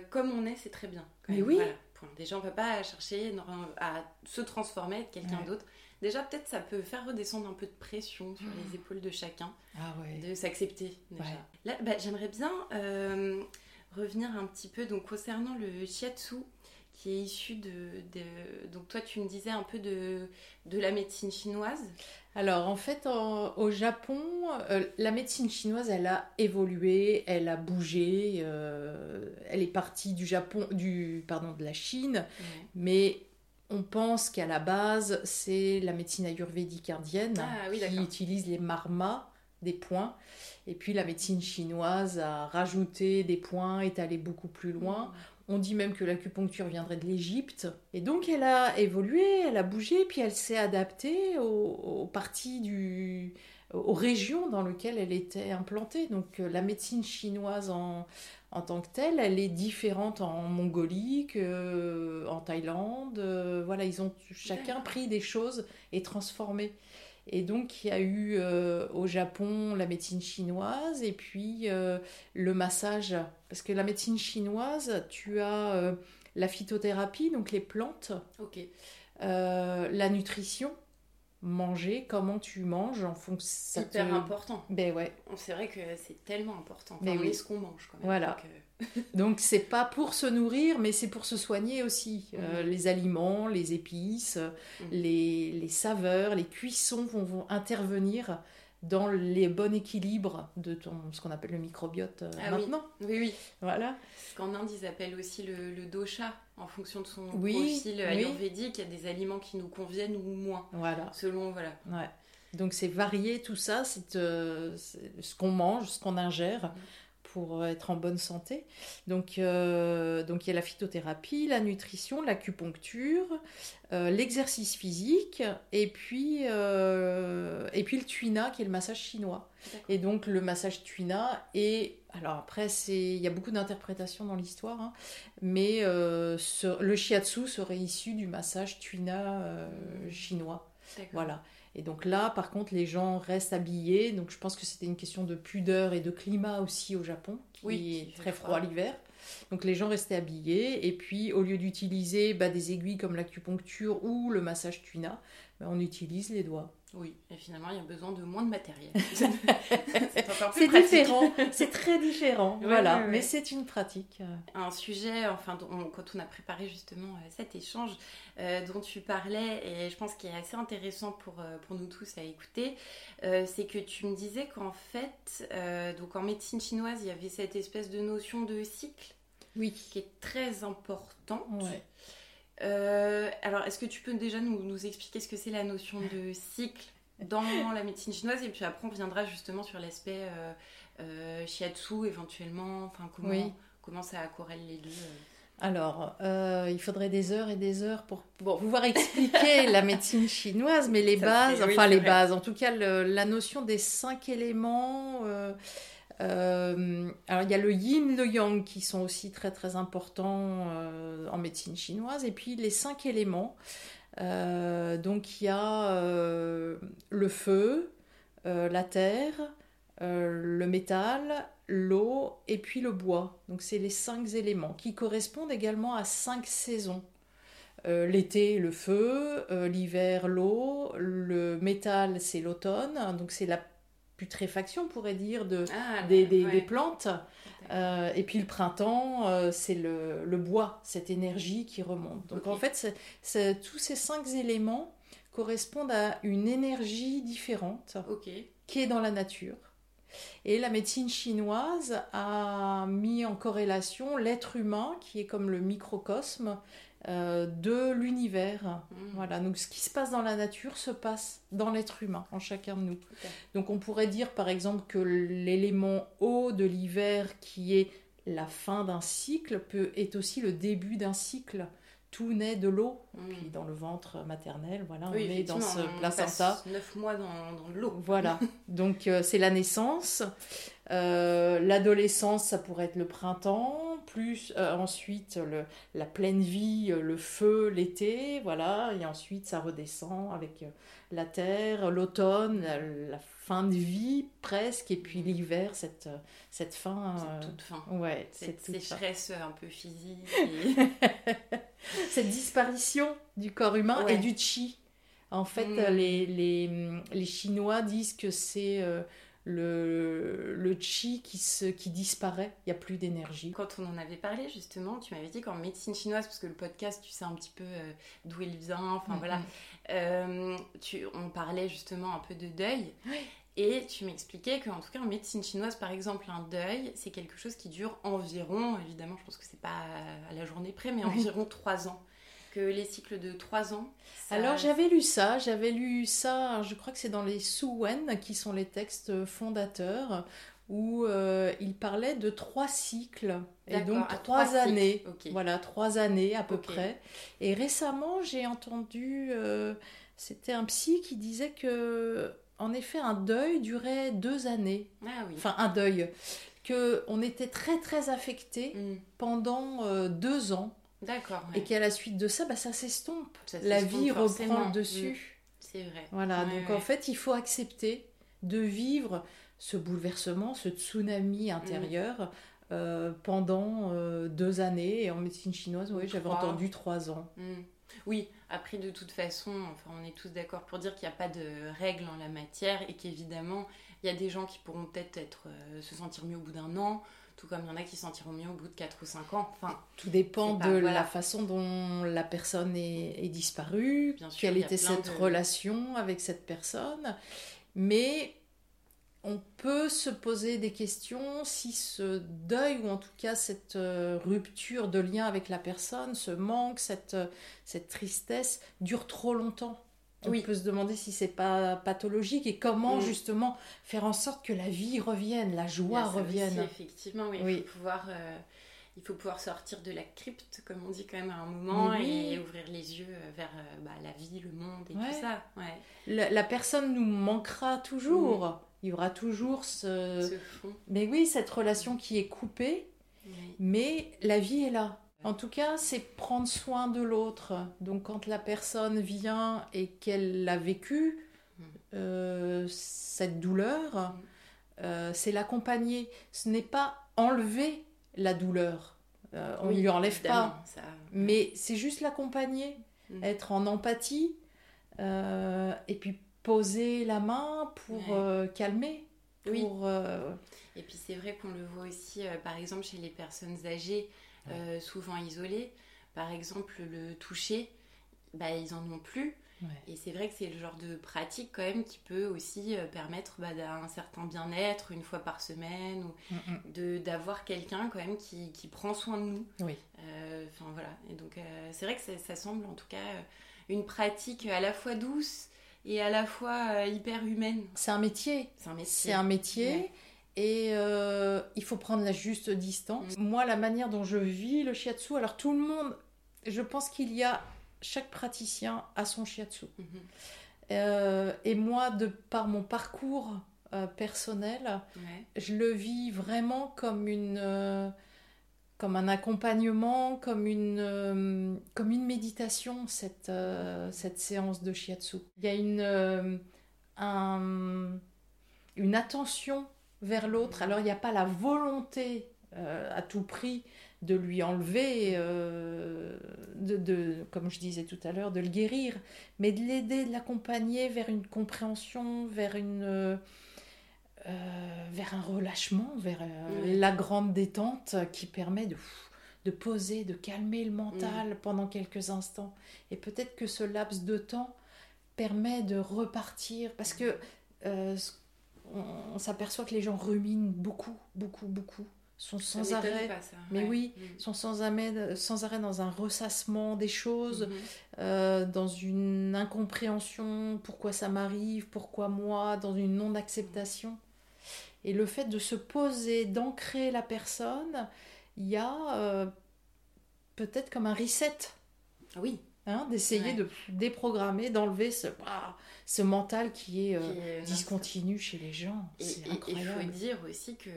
comme on est, c'est très bien. quand Mais même. oui. Voilà. Déjà, on ne va pas chercher à se transformer, être quelqu'un Ouais. d'autre. Déjà, peut-être ça peut faire redescendre un peu de pression sur Mmh. les épaules de chacun, Ah ouais. de s'accepter déjà. Ouais. Là, bah, j'aimerais bien euh, revenir un petit peu donc, concernant le shiatsu qui est issu de, de- Donc toi, tu me disais un peu de, de la médecine chinoise. Alors en fait, en- au Japon, euh, la médecine chinoise, elle a évolué, elle a bougé, euh, elle est partie du Japon, du pardon, de la Chine, mais on pense qu'à la base, c'est la médecine ayurvédique indienne Ah oui, qui utilise les marmas, des points. Et puis la médecine chinoise a rajouté des points, est allée beaucoup plus loin. On dit même que l'acupuncture viendrait de l'Égypte. Et donc elle a évolué, elle a bougé, puis elle s'est adaptée aux, aux parties du aux régions dans lesquelles elle était implantée. Donc euh, la médecine chinoise en, en tant que telle, elle est différente en Mongolie qu'en Thaïlande. Euh, voilà, ils ont chacun pris des choses et transformé. Et donc il y a eu euh, au Japon la médecine chinoise et puis euh, le massage. Parce que la médecine chinoise, tu as euh, la phytothérapie, donc les plantes, euh, la nutrition, manger, comment tu manges en fonction. ça Hyper te- important. Ben ouais. C'est vrai que c'est tellement important. Mais Enfin, on oui. est ce qu'on mange quand même. Voilà. Donc, euh, Donc c'est pas pour se nourrir, mais c'est pour se soigner aussi. Euh, Mhm. les aliments, les épices, Mhm. les, les saveurs, les cuissons vont, vont intervenir dans les bons équilibres de ton, ce qu'on appelle le microbiote euh, Ah oui. maintenant. Oui, oui. Voilà. Parce qu'en Inde, ils appellent aussi le, le dosha en fonction de son Oui, profil oui. ayurvédique. Il y a des aliments qui nous conviennent ou moins. Voilà. Selon, voilà. Ouais. Donc c'est varié tout ça, c'est euh, c'est ce qu'on mange, ce qu'on ingère pour être en bonne santé. Donc euh, donc il y a la phytothérapie, la nutrition, l'acupuncture, euh, l'exercice physique et puis euh, et puis le tuina qui est le massage chinois. Et donc le massage tuina et alors après c'est il y a beaucoup d'interprétations dans l'histoire, hein, mais euh, ce- le shiatsu serait issu du massage tuina euh, chinois. Voilà. Et donc là, par contre, les gens restent habillés. Donc je pense que c'était une question de pudeur et de climat aussi au Japon, qui Oui, est très froid. froid l'hiver. Donc les gens restaient habillés. Et puis, au lieu d'utiliser bah, des aiguilles comme l'acupuncture ou le massage tuina, on utilise les doigts. Oui, et finalement, il y a besoin de moins de matériel. c'est différent, c'est très différent. Ouais, voilà, ouais, ouais. mais c'est une pratique. euh, un sujet, enfin, on- quand on a préparé justement euh, cet échange euh, dont tu parlais, et je pense qu'il est assez intéressant pour, pour nous tous à écouter, euh, c'est que tu me disais qu'en fait, euh, donc en médecine chinoise, il y avait cette espèce de notion de cycle Oui. qui est très importante. Euh, alors, est-ce que tu peux déjà nous, nous expliquer ce que c'est la notion de cycle dans la médecine chinoise Et puis après, on viendra justement sur l'aspect euh, euh, shiatsu éventuellement, enfin, comment, Oui. comment ça corrèle les deux euh. Alors, euh, il faudrait des heures et des heures pour pouvoir expliquer la médecine chinoise, mais les Ça bases, oui, enfin les vrai. bases, en tout cas le- la notion des cinq éléments. euh, euh, alors il y a le yin, le yang qui sont aussi très très importants euh, en médecine chinoise, et puis les cinq éléments. Euh, donc il y a le feu, la terre, le métal, l'eau et puis le bois. Donc c'est les cinq éléments qui correspondent également à cinq saisons. L'été, le feu, l'hiver, l'eau, le métal, c'est l'automne, donc c'est la putréfaction, on pourrait dire, de, Ah, des, des- ouais. des plantes. Euh, et puis le printemps, euh, c'est le, le bois, cette énergie qui remonte. Donc en fait, tous ces cinq éléments correspondent à une énergie différente qui est dans la nature. Et la médecine chinoise a mis en corrélation l'être humain, qui est comme le microcosme euh, de l'univers. Mm. Voilà, donc ce qui se passe dans la nature se passe dans l'être humain, en chacun de nous. Donc on pourrait dire par exemple que l'élément eau de l'hiver, qui est la fin d'un cycle, peut, est aussi le début d'un cycle. Tout naît de l'eau. Mm. Puis dans le ventre maternel, voilà, Oui, on est dans ce placenta. neuf mois dans, dans l'eau. Voilà, donc euh, c'est la naissance. Euh, L'adolescence, ça pourrait être le printemps, plus euh, ensuite le, la pleine vie, euh, le feu, l'été, voilà, et ensuite ça redescend avec euh, la terre, l'automne, la, la fin de vie presque, et puis l'hiver, cette, cette fin. C'est toute fin. Ouais, Cette fin. sécheresse un peu physique. et- cette disparition du corps humain Ouais. et du chi. En fait, Mm. les, les, les Chinois disent que c'est le, le chi qui, se, qui disparaît, il n'y a plus d'énergie. Quand on en avait parlé justement, tu m'avais dit qu'en médecine chinoise, parce que le podcast, tu sais un petit peu euh, d'où il vient, enfin Mhm. voilà, euh, tu, on parlait justement un peu de deuil. Et tu m'expliquais qu'en tout cas en médecine chinoise, par exemple, un deuil, c'est quelque chose qui dure environ, évidemment, je pense que c'est pas à la journée près, mais environ trois ans. Que les cycles de 3 ans. Alors j'avais lu ça, j'avais lu ça, je crois que c'est dans les Suwen qui sont les textes fondateurs où euh, il parlait de trois cycles et donc trois, années. Voilà, trois années à peu près. Et récemment, j'ai entendu, euh, c'était un psy qui disait que, en effet, un deuil durait deux années. Ah oui. Enfin, un deuil. Que on était très très affecté hmm. pendant euh, deux ans. D'accord. Et qu'à la suite de ça, bah, ça s'estompe. La vie reprend le dessus. Hmm. C'est vrai. Voilà, donc en fait, il faut accepter de vivre ce bouleversement, ce tsunami intérieur mm. euh, pendant euh, deux années. Et en médecine chinoise, oui, j'avais entendu trois ans. Mm. Oui, après de toute façon, enfin, on est tous d'accord pour dire qu'il n'y a pas de règles en la matière et qu'évidemment, il y a des gens qui pourront peut-être être, euh, se sentir mieux au bout d'un an, tout comme il y en a qui se sentiront mieux au bout de 4 ou 5 ans. Enfin, tout dépend de la façon dont la personne est, disparue, quelle était cette relation avec cette personne. Mais on peut se poser des questions si ce deuil ou en tout cas cette euh, rupture de lien avec la personne, ce manque, cette, euh, cette tristesse dure trop longtemps. On peut se demander si c'est pas pathologique et comment mm. justement faire en sorte que la vie revienne, la joie revienne. effectivement, oui. Il, faut pouvoir, euh, il faut pouvoir sortir de la crypte, comme on dit quand même à un moment, et ouvrir les yeux vers bah, la vie, le monde et tout ça. La, personne nous manquera toujours. Il y aura toujours ce... Mais oui, cette relation qui est coupée, mais la vie est là. En tout cas, c'est prendre soin de l'autre. Donc quand la personne vient et qu'elle l'a vécu, mm. euh, cette douleur, mm. euh, c'est l'accompagner. Ce n'est pas enlever la douleur. Euh, on ne lui enlève pas. Mais c'est juste l'accompagner, mm. être en empathie. et puis poser la main pour calmer. Pour, euh, Et puis c'est vrai qu'on le voit aussi, par exemple, chez les personnes âgées, souvent isolées. Par exemple, le toucher, bah, ils en ont plus. Et c'est vrai que c'est le genre de pratique quand même qui peut aussi permettre bah, d'un certain bien-être une fois par semaine ou mm, mm. de d'avoir quelqu'un quand même qui, qui, prend soin de nous. Oui. Enfin voilà. Et donc c'est vrai que ça, ça, semble en tout cas une pratique à la fois douce et à la fois euh, hyper humaine. C'est un métier. C'est un métier. C'est un métier. Et euh, il faut prendre la juste distance. Mm. Moi, la manière dont je vis le shiatsu, alors tout le monde, je pense qu'il y a, chaque praticien a son shiatsu. Mm-hmm. Euh, et moi, de par mon parcours personnel, je le vis vraiment comme une comme un accompagnement, comme une, euh, comme une méditation, cette, euh, cette séance de shiatsu. Il y a une, euh, une attention vers l'autre. Alors il n'y a pas la volonté à tout prix de lui enlever, de, de, comme je disais tout à l'heure, de le guérir, mais de l'aider, de l'accompagner vers une compréhension, vers une euh, vers un relâchement, vers euh, la grande détente qui permet de, de poser, de calmer le mental pendant quelques instants. Et peut-être que ce laps de temps permet de repartir, parce que euh, on, s'aperçoit que les gens ruminent beaucoup, beaucoup, beaucoup sont sans arrêt, mais oui, mm. sont sans arrêt, sans arrêt dans un ressassement des choses, mm-hmm. dans une incompréhension, pourquoi ça m'arrive, pourquoi moi, dans une non-acceptation. Et le fait de se poser, d'ancrer la personne, il y a euh, peut-être comme un reset. Oui. Hein, d'essayer de déprogrammer, d'enlever ce, ce mental qui est, euh, discontinu chez les gens. C'est incroyable. Il faut dire aussi que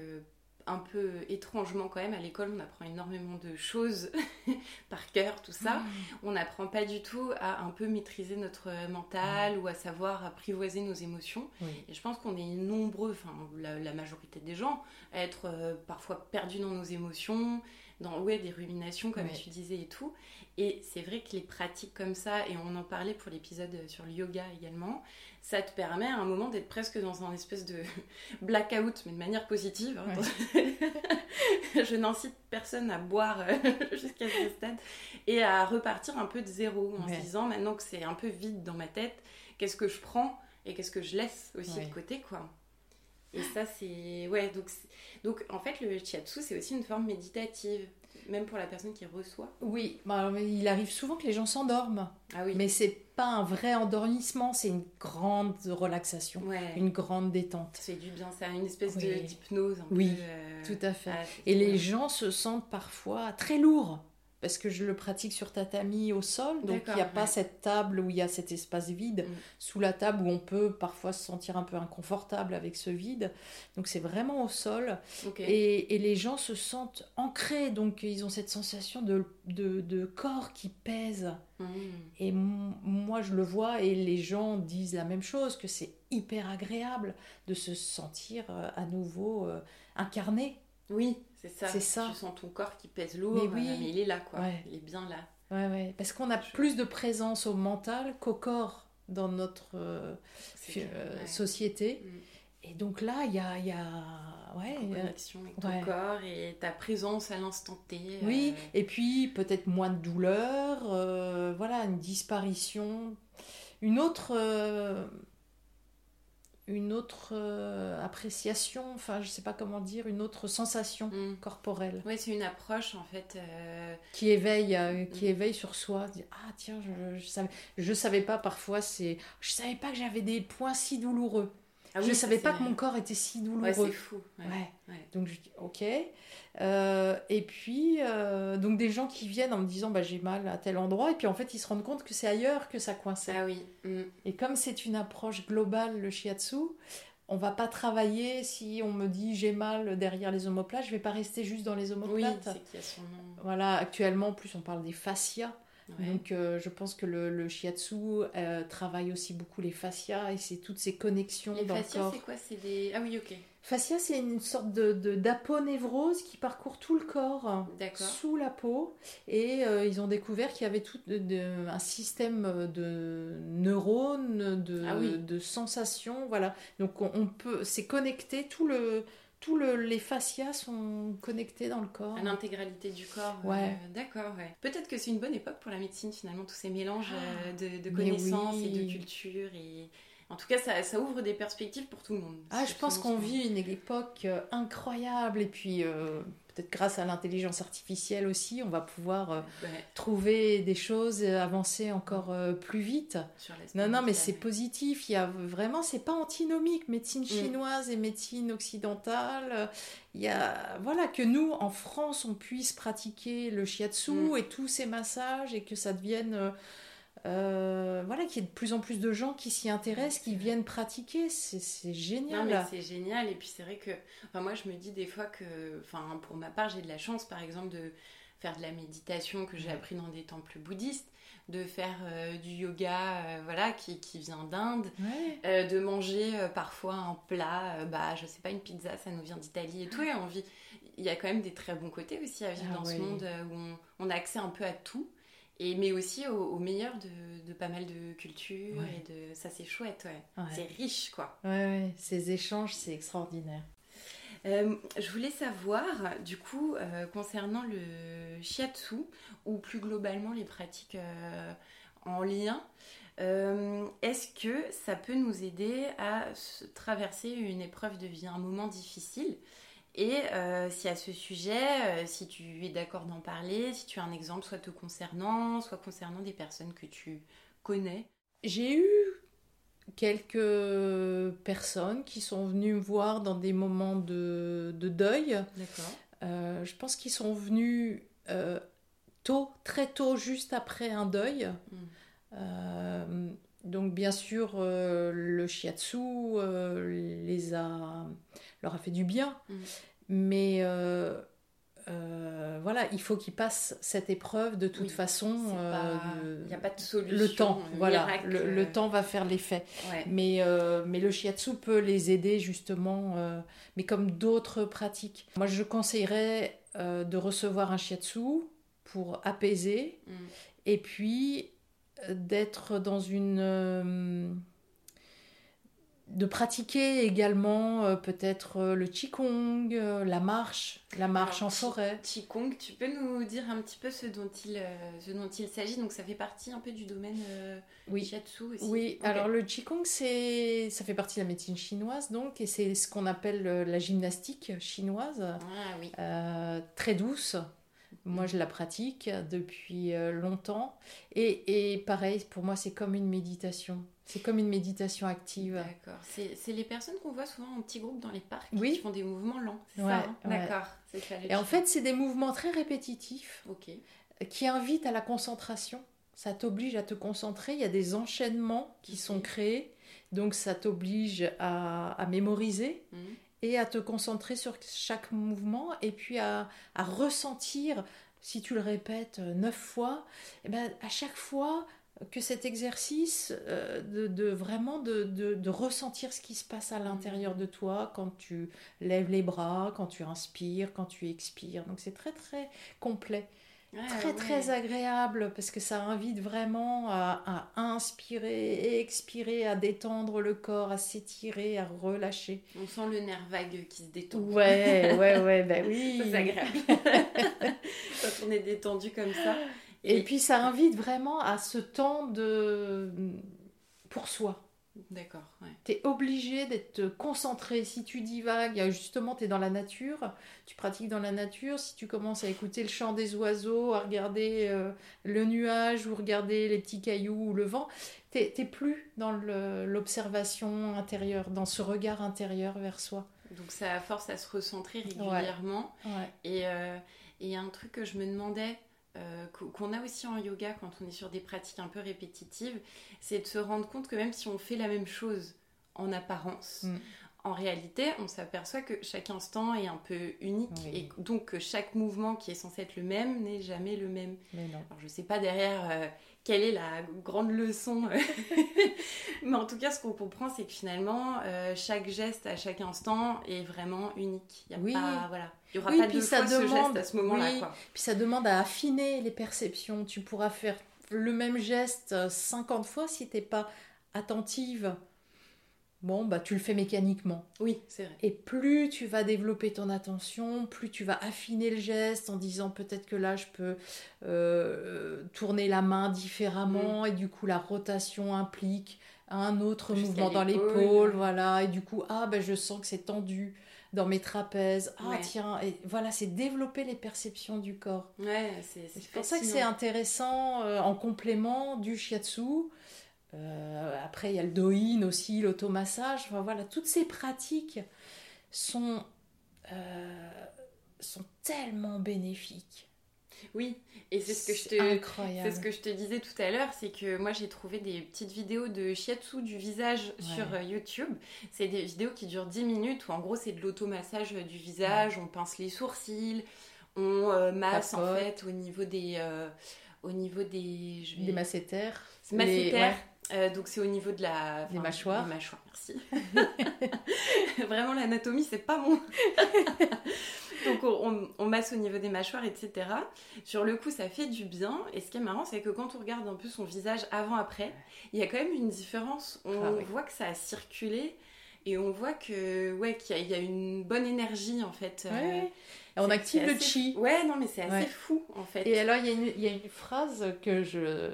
un peu étrangement quand même à l'école on apprend énormément de choses par cœur tout ça mm. on n'apprend pas du tout à un peu maîtriser notre mental mm. ou à savoir apprivoiser nos émotions et je pense qu'on est nombreux enfin la, majorité des gens à être euh, parfois perdus dans nos émotions dans ouais, des ruminations comme tu disais et tout et c'est vrai que les pratiques comme ça et on en parlait pour l'épisode sur le yoga également ça te permet à un moment d'être presque dans un espèce de blackout, mais de manière positive. Hein. je n'incite personne à boire euh, jusqu'à ce stade et à repartir un peu de zéro en se disant maintenant que c'est un peu vide dans ma tête, qu'est-ce que je prends et qu'est-ce que je laisse aussi de côté, quoi. Et ça, c'est. Ouais, donc, donc en fait, le shiatsu, c'est aussi une forme méditative. même pour la personne qui reçoit Oui, bah, il arrive souvent que les gens s'endorment. Ah oui. Mais c'est pas un vrai endormissement, c'est une grande relaxation, une grande détente. Ça fait du bien, c'est une espèce d'hypnose. Oui, euh, tout à fait. Et les gens se sentent parfois très lourds parce que je le pratique sur tatami au sol, donc il n'y a pas cette table où il y a cet espace vide mm. sous la table où on peut parfois se sentir un peu inconfortable avec ce vide. Donc c'est vraiment au sol et, et, les gens se sentent ancrés, donc ils ont cette sensation de, de, de corps qui pèse. Mm. Et moi je le vois et les gens disent la même chose, que c'est hyper agréable de se sentir euh, à nouveau euh, incarné. Oui, c'est ça. C'est ça. Tu sens ton corps qui pèse lourd, mais, oui. mais il est là, quoi. Il est bien là. Ouais, ouais. Parce qu'on a plus de présence au mental qu'au corps dans notre euh, euh, société. Mm. Et donc là, il y a, y a ouais, connexion avec ton corps et ta présence à l'instant T. Oui, euh. et puis peut-être moins de douleur, voilà, une disparition, une autre une autre euh, appréciation, enfin je sais pas comment dire, une autre sensation mm. corporelle. Oui, c'est une approche en fait euh, qui éveille, euh, qui mm. éveille sur soi. Ah tiens, je, je, savais, je savais pas parfois, c'est, je savais pas que j'avais des points si douloureux. Ah je ne savais pas que mon corps était si douloureux. Ouais, c'est fou. Ouais. Donc je dis ok. Euh, et puis euh, donc des gens qui viennent en me disant bah j'ai mal à tel endroit et puis en fait ils se rendent compte que c'est ailleurs que ça coince. Ah oui. Mm. Et comme c'est une approche globale le shiatsu, on va pas travailler si on me dit j'ai mal derrière les omoplates, je vais pas rester juste dans les omoplates. Oui, c'est qu'il y a son nom. Voilà, actuellement en plus on parle des fascias. Donc euh, je pense que le, le shiatsu euh, travaille aussi beaucoup les fascias et c'est toutes ces connexions les dans le corps. c'est quoi? C'est des ah oui ok. Fascia c'est une sorte de, d'aponévrose qui parcourt tout le corps sous la peau. Et euh, ils ont découvert qu'il y avait tout de, un système de neurones de, ah de sensations voilà. Donc on, on peut c'est connecté tout le tous les fascias sont connectés dans le corps. À l'intégralité du corps. Euh, ouais. D'accord, ouais. Peut-être que c'est une bonne époque pour la médecine, finalement, tous ces mélanges euh, de, connaissances et de culture. Et... En tout cas, ça, ça, ouvre des perspectives pour tout le monde. Ah, je pense qu'on vit une époque euh, incroyable. Et puis, peut-être grâce à l'intelligence artificielle aussi, on va pouvoir euh, trouver des choses, euh, avancer encore euh, plus vite. non, non, mais c'est positif. Il y a vraiment, c'est pas antinomique, médecine mm. chinoise et médecine occidentale. Il y a, voilà, que nous, en France, on puisse pratiquer le shiatsu mm. et tous ces massages et que ça devienne euh, voilà, qu'il y ait de plus en plus de gens qui s'y intéressent, qui viennent pratiquer, c'est génial. c'est génial. Et puis c'est vrai que, enfin, moi je me dis des fois que, enfin, pour ma part, j'ai de la chance, par exemple, de faire de la méditation que j'ai appris dans des temples bouddhistes, de faire euh, du yoga, euh, voilà, qui, qui vient d'Inde, de manger parfois un plat, bah, je sais pas, une pizza, ça nous vient d'Italie et tout, et on vit. Il y a quand même des très bons côtés aussi à vivre ah dans ce monde où on, on a accès un peu à tout. Et, mais aussi au, meilleur de, pas mal de cultures et de ça c'est chouette ouais. c'est riche quoi. Ouais, ces échanges c'est extraordinaire. Euh, je voulais savoir du coup euh, concernant le shiatsu ou plus globalement les pratiques euh, en lien est-ce que ça peut nous aider à traverser une épreuve de vie un moment difficile et euh, si à ce sujet, euh, si tu es d'accord d'en parler, si tu as un exemple soit te concernant, soit concernant des personnes que tu connais. J'ai eu quelques personnes qui sont venues me voir dans des moments de, deuil. D'accord. Euh, je pense qu'ils sont venus tôt, très tôt, juste après un deuil. Hmm. Donc bien sûr, le shiatsu les a leur a fait du bien. Mm. Mais euh, euh, voilà, il faut qu'ils passent cette épreuve de toute façon. Il n'y a pas de solution. Le temps, voilà, le, temps va faire l'effet. Mais, euh, mais le shiatsu peut les aider justement, mais comme d'autres pratiques. Moi, je conseillerais de recevoir un shiatsu pour apaiser mm. et puis d'être dans une de pratiquer également euh, peut-être euh, le qigong, euh, la marche, la marche en forêt. Qigong, tu peux nous dire un petit peu ce dont il, ce dont il s'agit? Donc ça fait partie un peu du domaine oui. shiatsu aussi? Oui, alors le qigong, c'est, ça fait partie de la médecine chinoise donc, et c'est ce qu'on appelle la gymnastique chinoise. Ah, oui. très douce, Moi, je la pratique depuis euh, longtemps. Et, et pareil, pour moi, c'est comme une méditation. C'est comme une méditation active. D'accord. C'est les personnes qu'on voit souvent en petits groupes dans les parcs Oui. qui font des mouvements lents. C'est Ouais, ça hein ouais. D'accord. Et en fait, c'est des mouvements très répétitifs Ok. qui invitent à la concentration. Ça t'oblige à te concentrer. Il y a des enchaînements qui sont créés. Donc, ça t'oblige à, à mémoriser Mhm. Et à te concentrer sur chaque mouvement et puis à, à ressentir, si tu le répètes euh, neuf fois, eh ben, à chaque fois que cet exercice, euh, de, de vraiment de, de- de ressentir ce qui se passe à l'intérieur de toi quand tu lèves les bras, quand tu inspires, quand tu expires. Donc c'est très très complet, Ah, très ouais. très agréable parce que ça invite vraiment à, à inspirer et expirer, à détendre le corps, à s'étirer, à relâcher. On sent le nerf vague qui se détend. Ouais, ouais, ouais, ben oui. C'est agréable. Quand on est détendu comme ça. Et puis ça invite vraiment à ce temps de pour soi. D'accord, ouais. Tu es obligé d'être concentré. Si tu divagues, justement, tu es dans la nature, tu pratiques dans la nature. Si tu commences à écouter le chant des oiseaux, à regarder euh, le nuage ou regarder les petits cailloux ou le vent, tu n'es plus dans l'observation intérieure, dans ce regard intérieur vers soi. Donc ça force à se recentrer régulièrement. Ouais. Euh, et il y a un truc que je me demandais, euh, qu'o- qu'on a aussi en yoga quand on est sur des pratiques un peu répétitives, c'est de se rendre compte que même si on fait la même chose en apparence, Mm. en réalité, on s'aperçoit que chaque instant est un peu unique Oui. et donc que chaque mouvement qui est censé être le même n'est jamais le même. Alors, je sais pas derrière euh, quelle est la grande leçon, euh, mais en tout cas, ce qu'on comprend, c'est que finalement, euh, chaque geste à chaque instant est vraiment unique. Il y a Oui. pas, voilà, il y aura Oui, pas puis deux ça fois ce demande- geste à ce moment-là, oui. Puis ça demande à affiner les perceptions. Tu pourras faire le même geste euh, 50 fois si t'es pas attentive. Bon, bah tu le fais mécaniquement. Oui, c'est vrai. Et plus tu vas développer ton attention, plus tu vas affiner le geste en disant peut-être que là je peux euh, tourner la main différemment et du coup la rotation implique un autre Jusqu'à mouvement dans l'épaule. voilà, et du coup ah ben je sens que c'est tendu dans mes trapèzes, ah Ouais. tiens, et voilà c'est développer les perceptions du corps. Ouais, c'est C'est pour ça que c'est intéressant euh, en complément du shiatsu. Euh, après, il y a le doin aussi, l'automassage. Enfin, voilà, toutes ces pratiques sont, euh, sont tellement bénéfiques. Oui, et c'est ce que je te... C'est ce que je te disais tout à l'heure, c'est que moi j'ai trouvé des petites vidéos de shiatsu du visage Ouais. sur euh, YouTube. C'est des vidéos qui durent 10 minutes où en gros c'est de l'automassage du visage, on pince les sourcils, on euh, masse en fait au niveau des... au niveau des... je vais- Des masséters. Les- ouais. Euh, donc c'est au niveau de la... Des enfin, mâchoires. Des mâchoires, merci. Vraiment l'anatomie c'est pas mon... donc on, masse au niveau des mâchoires, etc. Sur le coup ça fait du bien. Et ce qui est marrant c'est que quand on regarde un peu son visage avant-après, il y a quand même une différence. On Ah oui. voit que ça a circulé. Et on voit que ouais qu'il y, a- il y a une bonne énergie en fait. Ouais, Euh, on active le chi. Ouais non mais c'est assez Ouais. fou en fait. Et alors, y, il y a une phrase que je,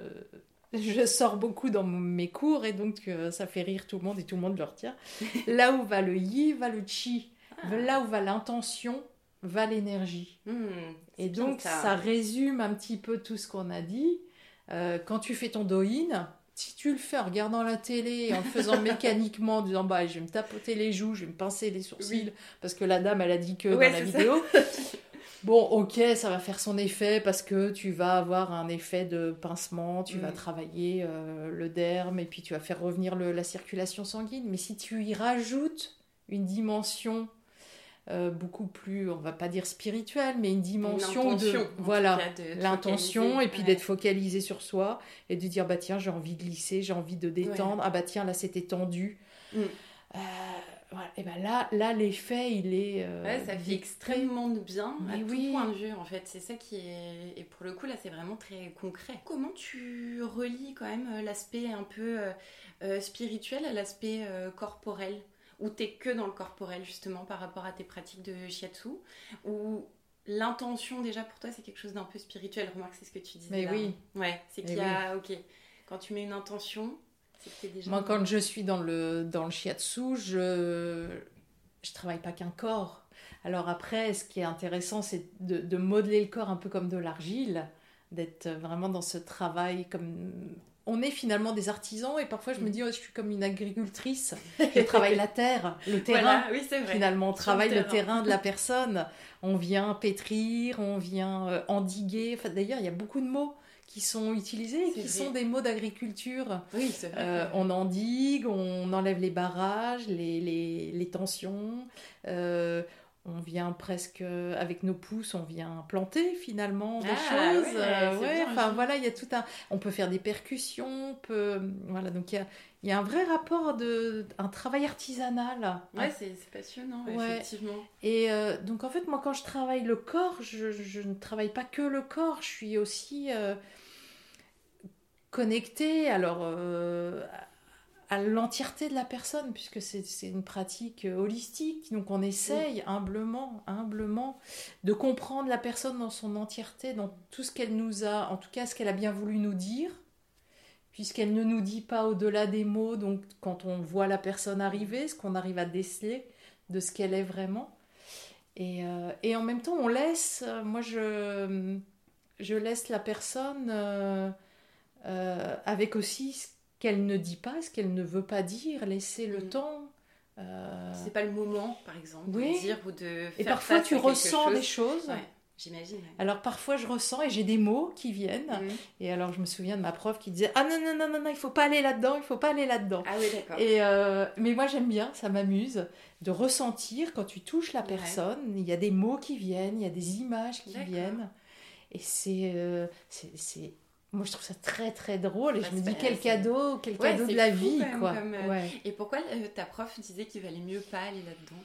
je sors beaucoup dans mes cours et donc euh, ça fait rire tout le monde et tout le monde le retient. Là où va le yi, va le chi. Ah. Là où va l'intention, va l'énergie. Hmm, Et donc, ça. résume un petit peu tout ce qu'on a dit. Euh, quand tu fais ton doin, si tu le fais en regardant la télé, en le faisant mécaniquement, en disant bah, je vais me tapoter les joues, je vais me pincer les sourcils, Oui. parce que la dame, elle a dit que Ouais, dans la vidéo. Bon, ok, ça va faire son effet parce que tu vas avoir un effet de pincement, tu vas Mm. travailler euh, le derme et puis tu vas faire revenir le- la circulation sanguine. Mais si tu y rajoutes une dimension euh, beaucoup plus, on va pas dire spirituelle, mais une dimension de voilà l'intention et puis Ouais. d'être focalisé sur soi et de dire bah tiens j'ai envie de glisser, j'ai envie de détendre, ah bah tiens là c'était tendu. Mm. Euh, voilà. Et ben là là l'effet il est euh, Ouais, ça fait extrêmement de bien à tout point de vue en fait. C'est ça qui est et pour le coup là c'est vraiment très concret. Comment tu relis quand même euh, l'aspect un peu euh, spirituel à l'aspect euh, corporel? Ou t'es que dans le corporel justement par rapport à tes pratiques de shiatsu? Ou l'intention déjà pour toi c'est quelque chose d'un peu spirituel? Remarque c'est ce que tu disais. Mais là. oui. Ouais, c'est qu'il y a ok quand tu mets une intention déjà. Moi, quand je suis dans le, dans le shiatsu, je, je travaille pas qu'un corps. Alors après, ce qui est intéressant, c'est de, de modeler le corps un peu comme de l'argile, d'être vraiment dans ce travail comme on est finalement des artisans et parfois je me mm. dis oh, je suis comme une agricultrice je travaille la terre le terrain oui, vrai. finalement on travaille le terrain. de la personne on vient pétrir on vient euh, endiguer enfin, d'ailleurs il y a beaucoup de mots qui sont utilisés et qui sont des mots d'agriculture oui, c'est vrai. Euh, on endigue on enlève les barrages les, les, tensions euh, on vient presque avec nos pouces, on vient planter finalement des ah, choses. Ouais, enfin voilà, il y a tout un. On peut faire des percussions, on peut voilà donc il y a, il y a un vrai rapport de un travail artisanal. Ouais, c'est passionnant effectivement. Et euh, donc en fait moi quand je travaille le corps, je, je, ne travaille pas que le corps, je suis aussi euh, connectée alors euh, à l'entièreté de la personne, puisque c'est une pratique euh, holistique. Donc on essaye humblement, humblement, de comprendre la personne dans son entièreté, dans tout ce qu'elle nous a, en tout cas ce qu'elle a bien voulu nous dire, puisqu'elle ne nous dit pas au-delà des mots. Donc quand on voit la personne arriver, ce qu'on arrive à déceler de ce qu'elle est vraiment. Et, euh, et, en même temps, on laisse, euh, moi je, je laisse la personne avec aussi ce qu'elle ne dit pas, ce qu'elle ne veut pas dire, laisser le mm. temps. Euh... C'est pas le moment, par exemple, de dire ou de faire Et parfois, tu ressens des choses. J'imagine. Alors parfois je ressens et j'ai des mots qui viennent. Mm. Et alors je me souviens de ma prof qui disait Ah non, non, non, non, non il faut pas aller là-dedans, il faut pas aller là-dedans. Ah oui, d'accord. Et euh, mais moi j'aime bien, ça m'amuse de ressentir quand tu touches la personne. Il y a des mots qui viennent, il y a des images qui viennent. Et c'est euh, c'est moi, je trouve ça très très drôle et bah, je me dis quel cadeau, quel cadeau de la vie, quoi. Euh, et pourquoi euh, ta prof disait qu'il valait mieux pas aller là-dedans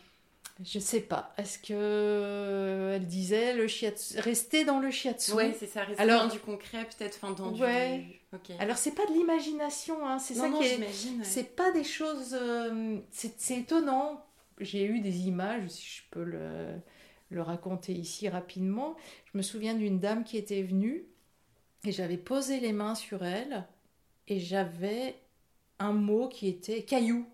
Je sais pas. Est-ce que euh, elle disait le shiatsu, rester dans le shiatsu? Ouais, c'est ça. Rester Alors, dans du concret, peut-être, enfin dans ouais. du. Alors c'est pas de l'imagination, hein. C'est ça qui est. C'est pas des choses. C'est étonnant. J'ai eu des images, si je peux le le raconter ici rapidement. Je me souviens d'une dame qui était venue et j'avais posé les mains sur elle et j'avais un mot qui était caillou.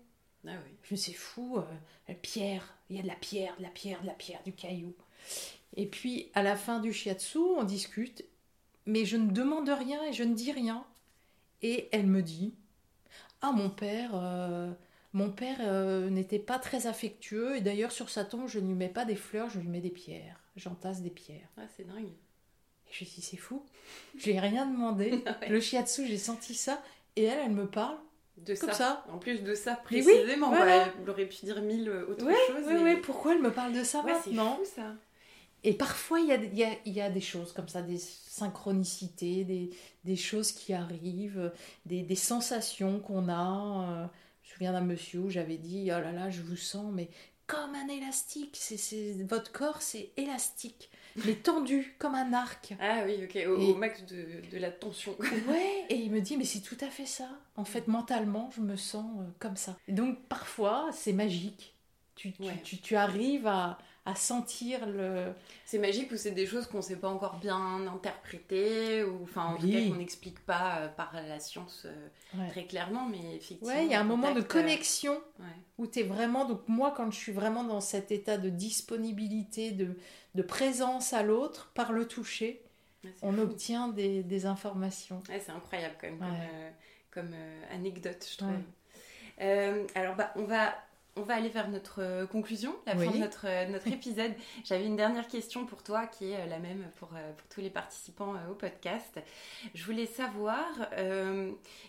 Ah oui. Je me suis fou, euh, pierre, il y a de la pierre, de la pierre, de la pierre, du caillou. Et puis à la fin du shiatsu, on discute, mais je ne demande rien et je ne dis rien. Et elle me dit Ah, mon père, euh, mon père euh, n'était pas très affectueux, et d'ailleurs sur sa tombe, je ne lui mets pas des fleurs, je lui mets des pierres. J'entasse des pierres. Ah, c'est dingue. Je me suis dit, c'est fou. Je lui ai rien demandé. Le shiatsu, j'ai senti ça. Et elle, elle me parle de comme ça. En plus de ça, précisément. Oui, Elle aurait pu dire mille autres choses. Oui, oui, pourquoi elle me parle de ça maintenant C'est fou, ça. Et parfois, il y a, y, a, y a, des choses comme ça, des synchronicités, des, des choses qui arrivent, des, des sensations qu'on a. Euh, je me souviens d'un monsieur où j'avais dit, oh là là, je vous sens, mais comme un élastique. C'est, votre corps, c'est élastique mais tendu comme un arc. Ah oui, ok, au, max de, la tension. ouais, et il me dit, mais c'est tout à fait ça. En fait, mentalement, je me sens euh, comme ça. donc parfois, c'est magique. Tu, tu, tu, arrives à, à sentir le. C'est magique ou c'est des choses qu'on ne sait pas encore bien interpréter ou enfin en tout cas qu'on n'explique pas euh, par la science euh, très clairement, mais effectivement. Ouais, il y a un moment de connexion où tu es vraiment. Donc moi, quand je suis vraiment dans cet état de disponibilité, de, de présence à l'autre par le toucher, on obtient des, des informations. c'est incroyable quand même comme, euh, euh, anecdote, je trouve. alors, bah, on va on va aller vers notre euh, conclusion, la fin de notre, notre épisode. J'avais une dernière question pour toi qui est la même pour, pour tous les participants au podcast. Je voulais savoir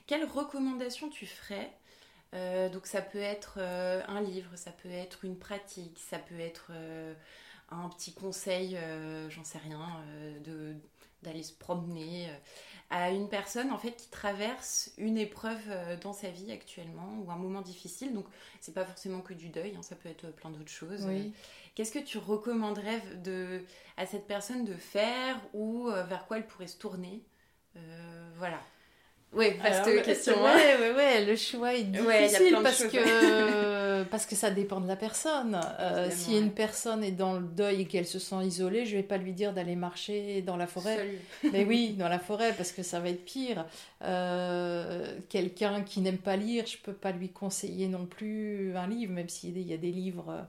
quelles recommandations tu ferais. donc ça peut être un livre, ça peut être une pratique, ça peut être un petit conseil, euh, j'en sais rien, euh, de d'aller se promener euh, à une personne en fait qui traverse une épreuve dans sa vie actuellement ou un moment difficile. Donc c'est pas forcément que du deuil, hein, ça peut être plein d'autres choses. Qu'est-ce que tu recommanderais de, à cette personne de faire ou vers quoi elle pourrait se tourner? Voilà. Oui, question. Hein. Ouais, ouais, ouais, le choix est difficile parce que parce que ça dépend de la personne. Euh, si une personne est dans le deuil et qu'elle se sent isolée, je vais pas lui dire d'aller marcher dans la forêt. Mais oui, dans la forêt parce que ça va être pire. Euh, quelqu'un qui n'aime pas lire, je peux pas lui conseiller non plus un livre, même s'il y a des livres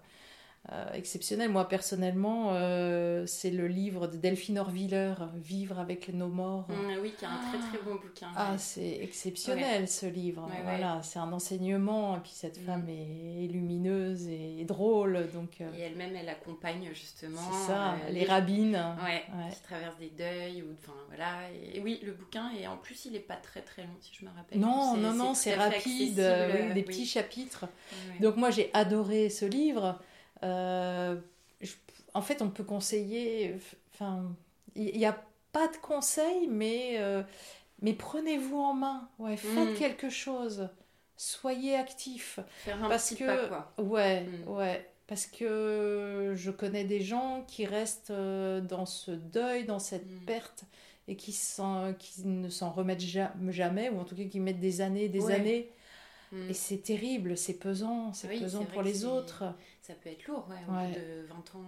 euh, exceptionnel. Moi, personnellement, euh, c'est le livre de Delphine Orviller, Vivre avec nos morts. Mm, oui, qui est un très très bon bouquin. Ah, c'est exceptionnel ce livre. voilà, c'est un enseignement. Et puis cette mm. femme est, lumineuse et, drôle. Donc, euh, Et elle-même, elle accompagne justement. ça, les, rabbines. qui traversent des deuils. Ou, enfin, voilà. Et, oui, le bouquin, et en plus, il n'est pas très très long, si je me rappelle. Non, non, non, c'est rapide. des petits chapitres. Donc moi, j'ai adoré ce livre. Euh, en fait, on peut conseiller. Enfin, il n'y a pas de conseil, mais, euh, mais prenez-vous en main. Ouais, faites mm. quelque chose. Soyez actif. Faire un parce petit que, pas, quoi. Ouais, mm. ouais. Parce que je connais des gens qui restent euh, dans ce deuil, dans cette mm. perte, et qui, qui ne s'en remettent jamais, ou en tout cas qui mettent des années, des années. Et c'est terrible, c'est pesant, c'est pesant pour les autres ça peut être lourd, ouais, au bout de 20 ans,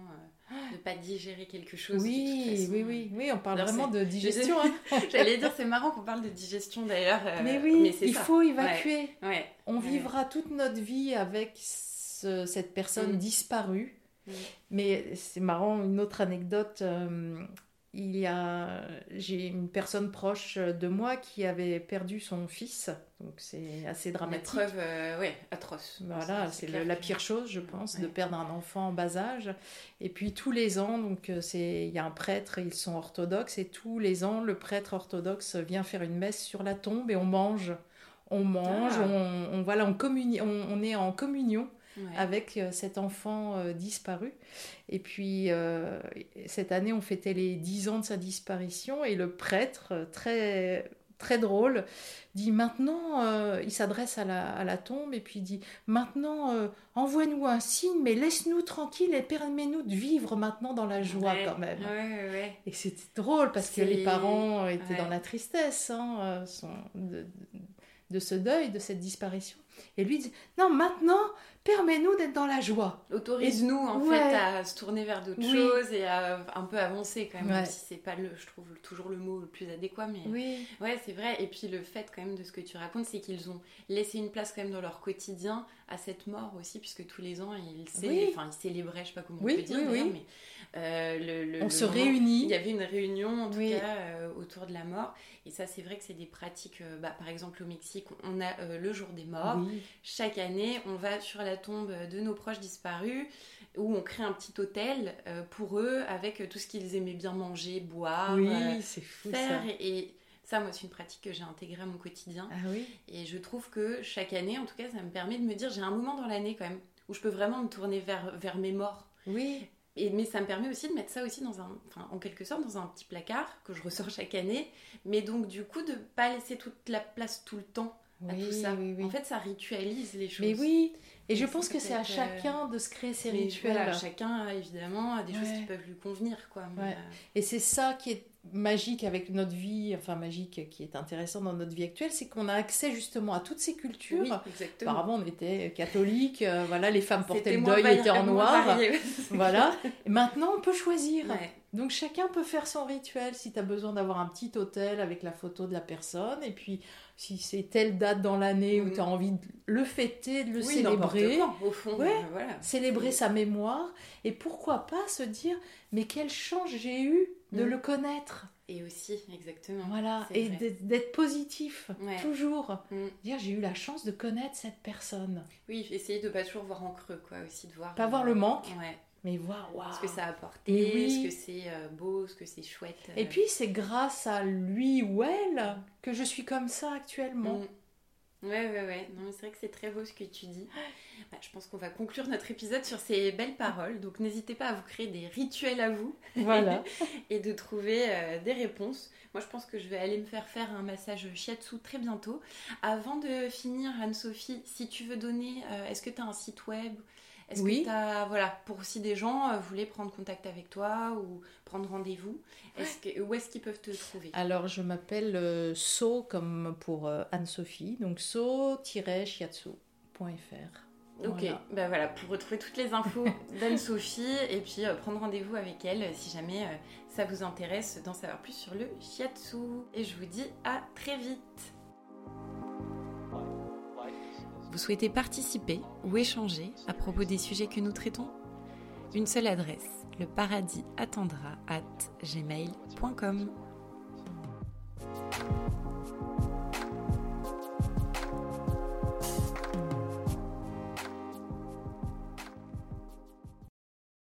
euh, de ne pas digérer quelque chose. Oui, oui, oui, oui, on parle vraiment de digestion. Hein. J'allais dire, c'est marrant qu'on parle de digestion d'ailleurs. Euh, mais oui, il faut évacuer. On vivra toute notre vie avec cette personne mm. disparue. Mm. Mais c'est marrant, une autre anecdote. Euh, il y a, j'ai une personne proche de moi qui avait perdu son fils, donc c'est assez dramatique. Une épreuve, euh, atroce. Voilà, c'est la pire chose, je pense, de perdre un enfant en bas âge. Et puis tous les ans, donc euh, c'est, il y a un prêtre, ils sont orthodoxes, et tous les ans, le prêtre orthodoxe vient faire une messe sur la tombe et on mange, on mange, ah. on, voilà, on, on est en communion avec euh, cet enfant euh, disparu. Et puis, euh, cette année, on fêtait les 10 ans de sa disparition et le prêtre, très très drôle, dit maintenant, il s'adresse à la, à la, tombe et puis dit maintenant, envoie-nous un signe, mais laisse-nous tranquille et permets-nous de vivre maintenant dans la joie quand même. et c'était drôle parce que les parents étaient dans la tristesse hein, de, de, ce deuil, de cette disparition. Et lui dit non, maintenant, permets-nous d'être dans la joie. Autorise-nous en fait à se tourner vers d'autres choses et à un peu avancer quand même, même si c'est pas le, je trouve toujours le mot le plus adéquat, mais oui. ouais c'est vrai. Et puis le fait quand même de ce que tu racontes, c'est qu'ils ont laissé une place quand même dans leur quotidien à cette mort aussi, puisque tous les ans ils, enfin, ils célébraient, je sais pas comment on peut dire, mais euh, le, on se réunit. Il y avait une réunion en tout cas euh, autour de la mort. Et ça, c'est vrai que c'est des pratiques. Euh, bah, par exemple, au Mexique, on a le jour des morts. Chaque année, on va sur la tombe de nos proches disparus où on crée un petit hôtel pour eux avec tout ce qu'ils aimaient bien manger, boire, oui, c'est fou, faire. Et, ça, moi, c'est une pratique que j'ai intégrée à mon quotidien. Ah oui. Et je trouve que chaque année, en tout cas, ça me permet de me dire, j'ai un moment dans l'année quand même où je peux vraiment me tourner vers, vers mes morts. Oui mais ça me permet aussi de mettre ça aussi dans un, en quelque sorte dans un petit placard que je ressors chaque année. Mais donc du coup de pas laisser toute la place tout le temps à tout ça. En fait, ça ritualise les choses. Mais oui. Et, je pense que c'est à euh, chacun de se créer ses rituels. chacun évidemment a des choses qui peuvent lui convenir quoi. Euh, Et c'est ça qui est magique avec notre vie, enfin magique, qui est intéressant dans notre vie actuelle, c'est qu'on a accès justement à toutes ces cultures. Oui, Apparemment, on était catholique, euh, voilà, les femmes portaient le deuil, étaient en noir. voilà. Et maintenant, on peut choisir. Donc chacun peut faire son rituel si tu as besoin d'avoir un petit hôtel avec la photo de la personne. Et puis si c'est telle date dans l'année où mm. tu as envie de le fêter, de le célébrer. au fond, voilà. Célébrer sa mémoire. Et pourquoi pas se dire, mais quelle chance j'ai eu de mm. le connaître? Et aussi, exactement. Voilà, et d'être positif, toujours. Mm. Dire, j'ai eu la chance de connaître cette personne. Oui, essayer de pas toujours voir en creux, quoi, aussi de voir. Pas voir le manque. Ouais. Mais voir ce que ça a apporté, ce que c'est euh, beau, ce que c'est chouette. Et puis c'est grâce à lui ou elle que je suis comme ça actuellement. Mm. Ouais, ouais, ouais. Non, c'est vrai que c'est très beau ce que tu dis. Bah, je pense qu'on va conclure notre épisode sur ces belles paroles. Donc, n'hésitez pas à vous créer des rituels à vous. Voilà. et de trouver euh, des réponses. Moi, je pense que je vais aller me faire faire un massage shiatsu très bientôt. Avant de finir, Anne-Sophie, si tu veux donner, euh, est-ce que tu as un site web? Est-ce oui. que as, voilà, pour si des gens euh, voulaient prendre contact avec toi ou prendre rendez-vous, que, où est-ce qu'ils peuvent te trouver? Alors, je m'appelle euh, So comme pour euh, Anne-Sophie, donc so-shiatsu.fr. Ok, ben voilà, pour retrouver toutes les infos d'Anne-Sophie et puis prendre rendez-vous avec elle si jamais ça vous intéresse d'en savoir plus sur le shiatsu. Et je vous dis à très vite vous souhaitez participer ou échanger à propos des sujets que nous traitons Une seule adresse, le paradis attendra at gmail.com.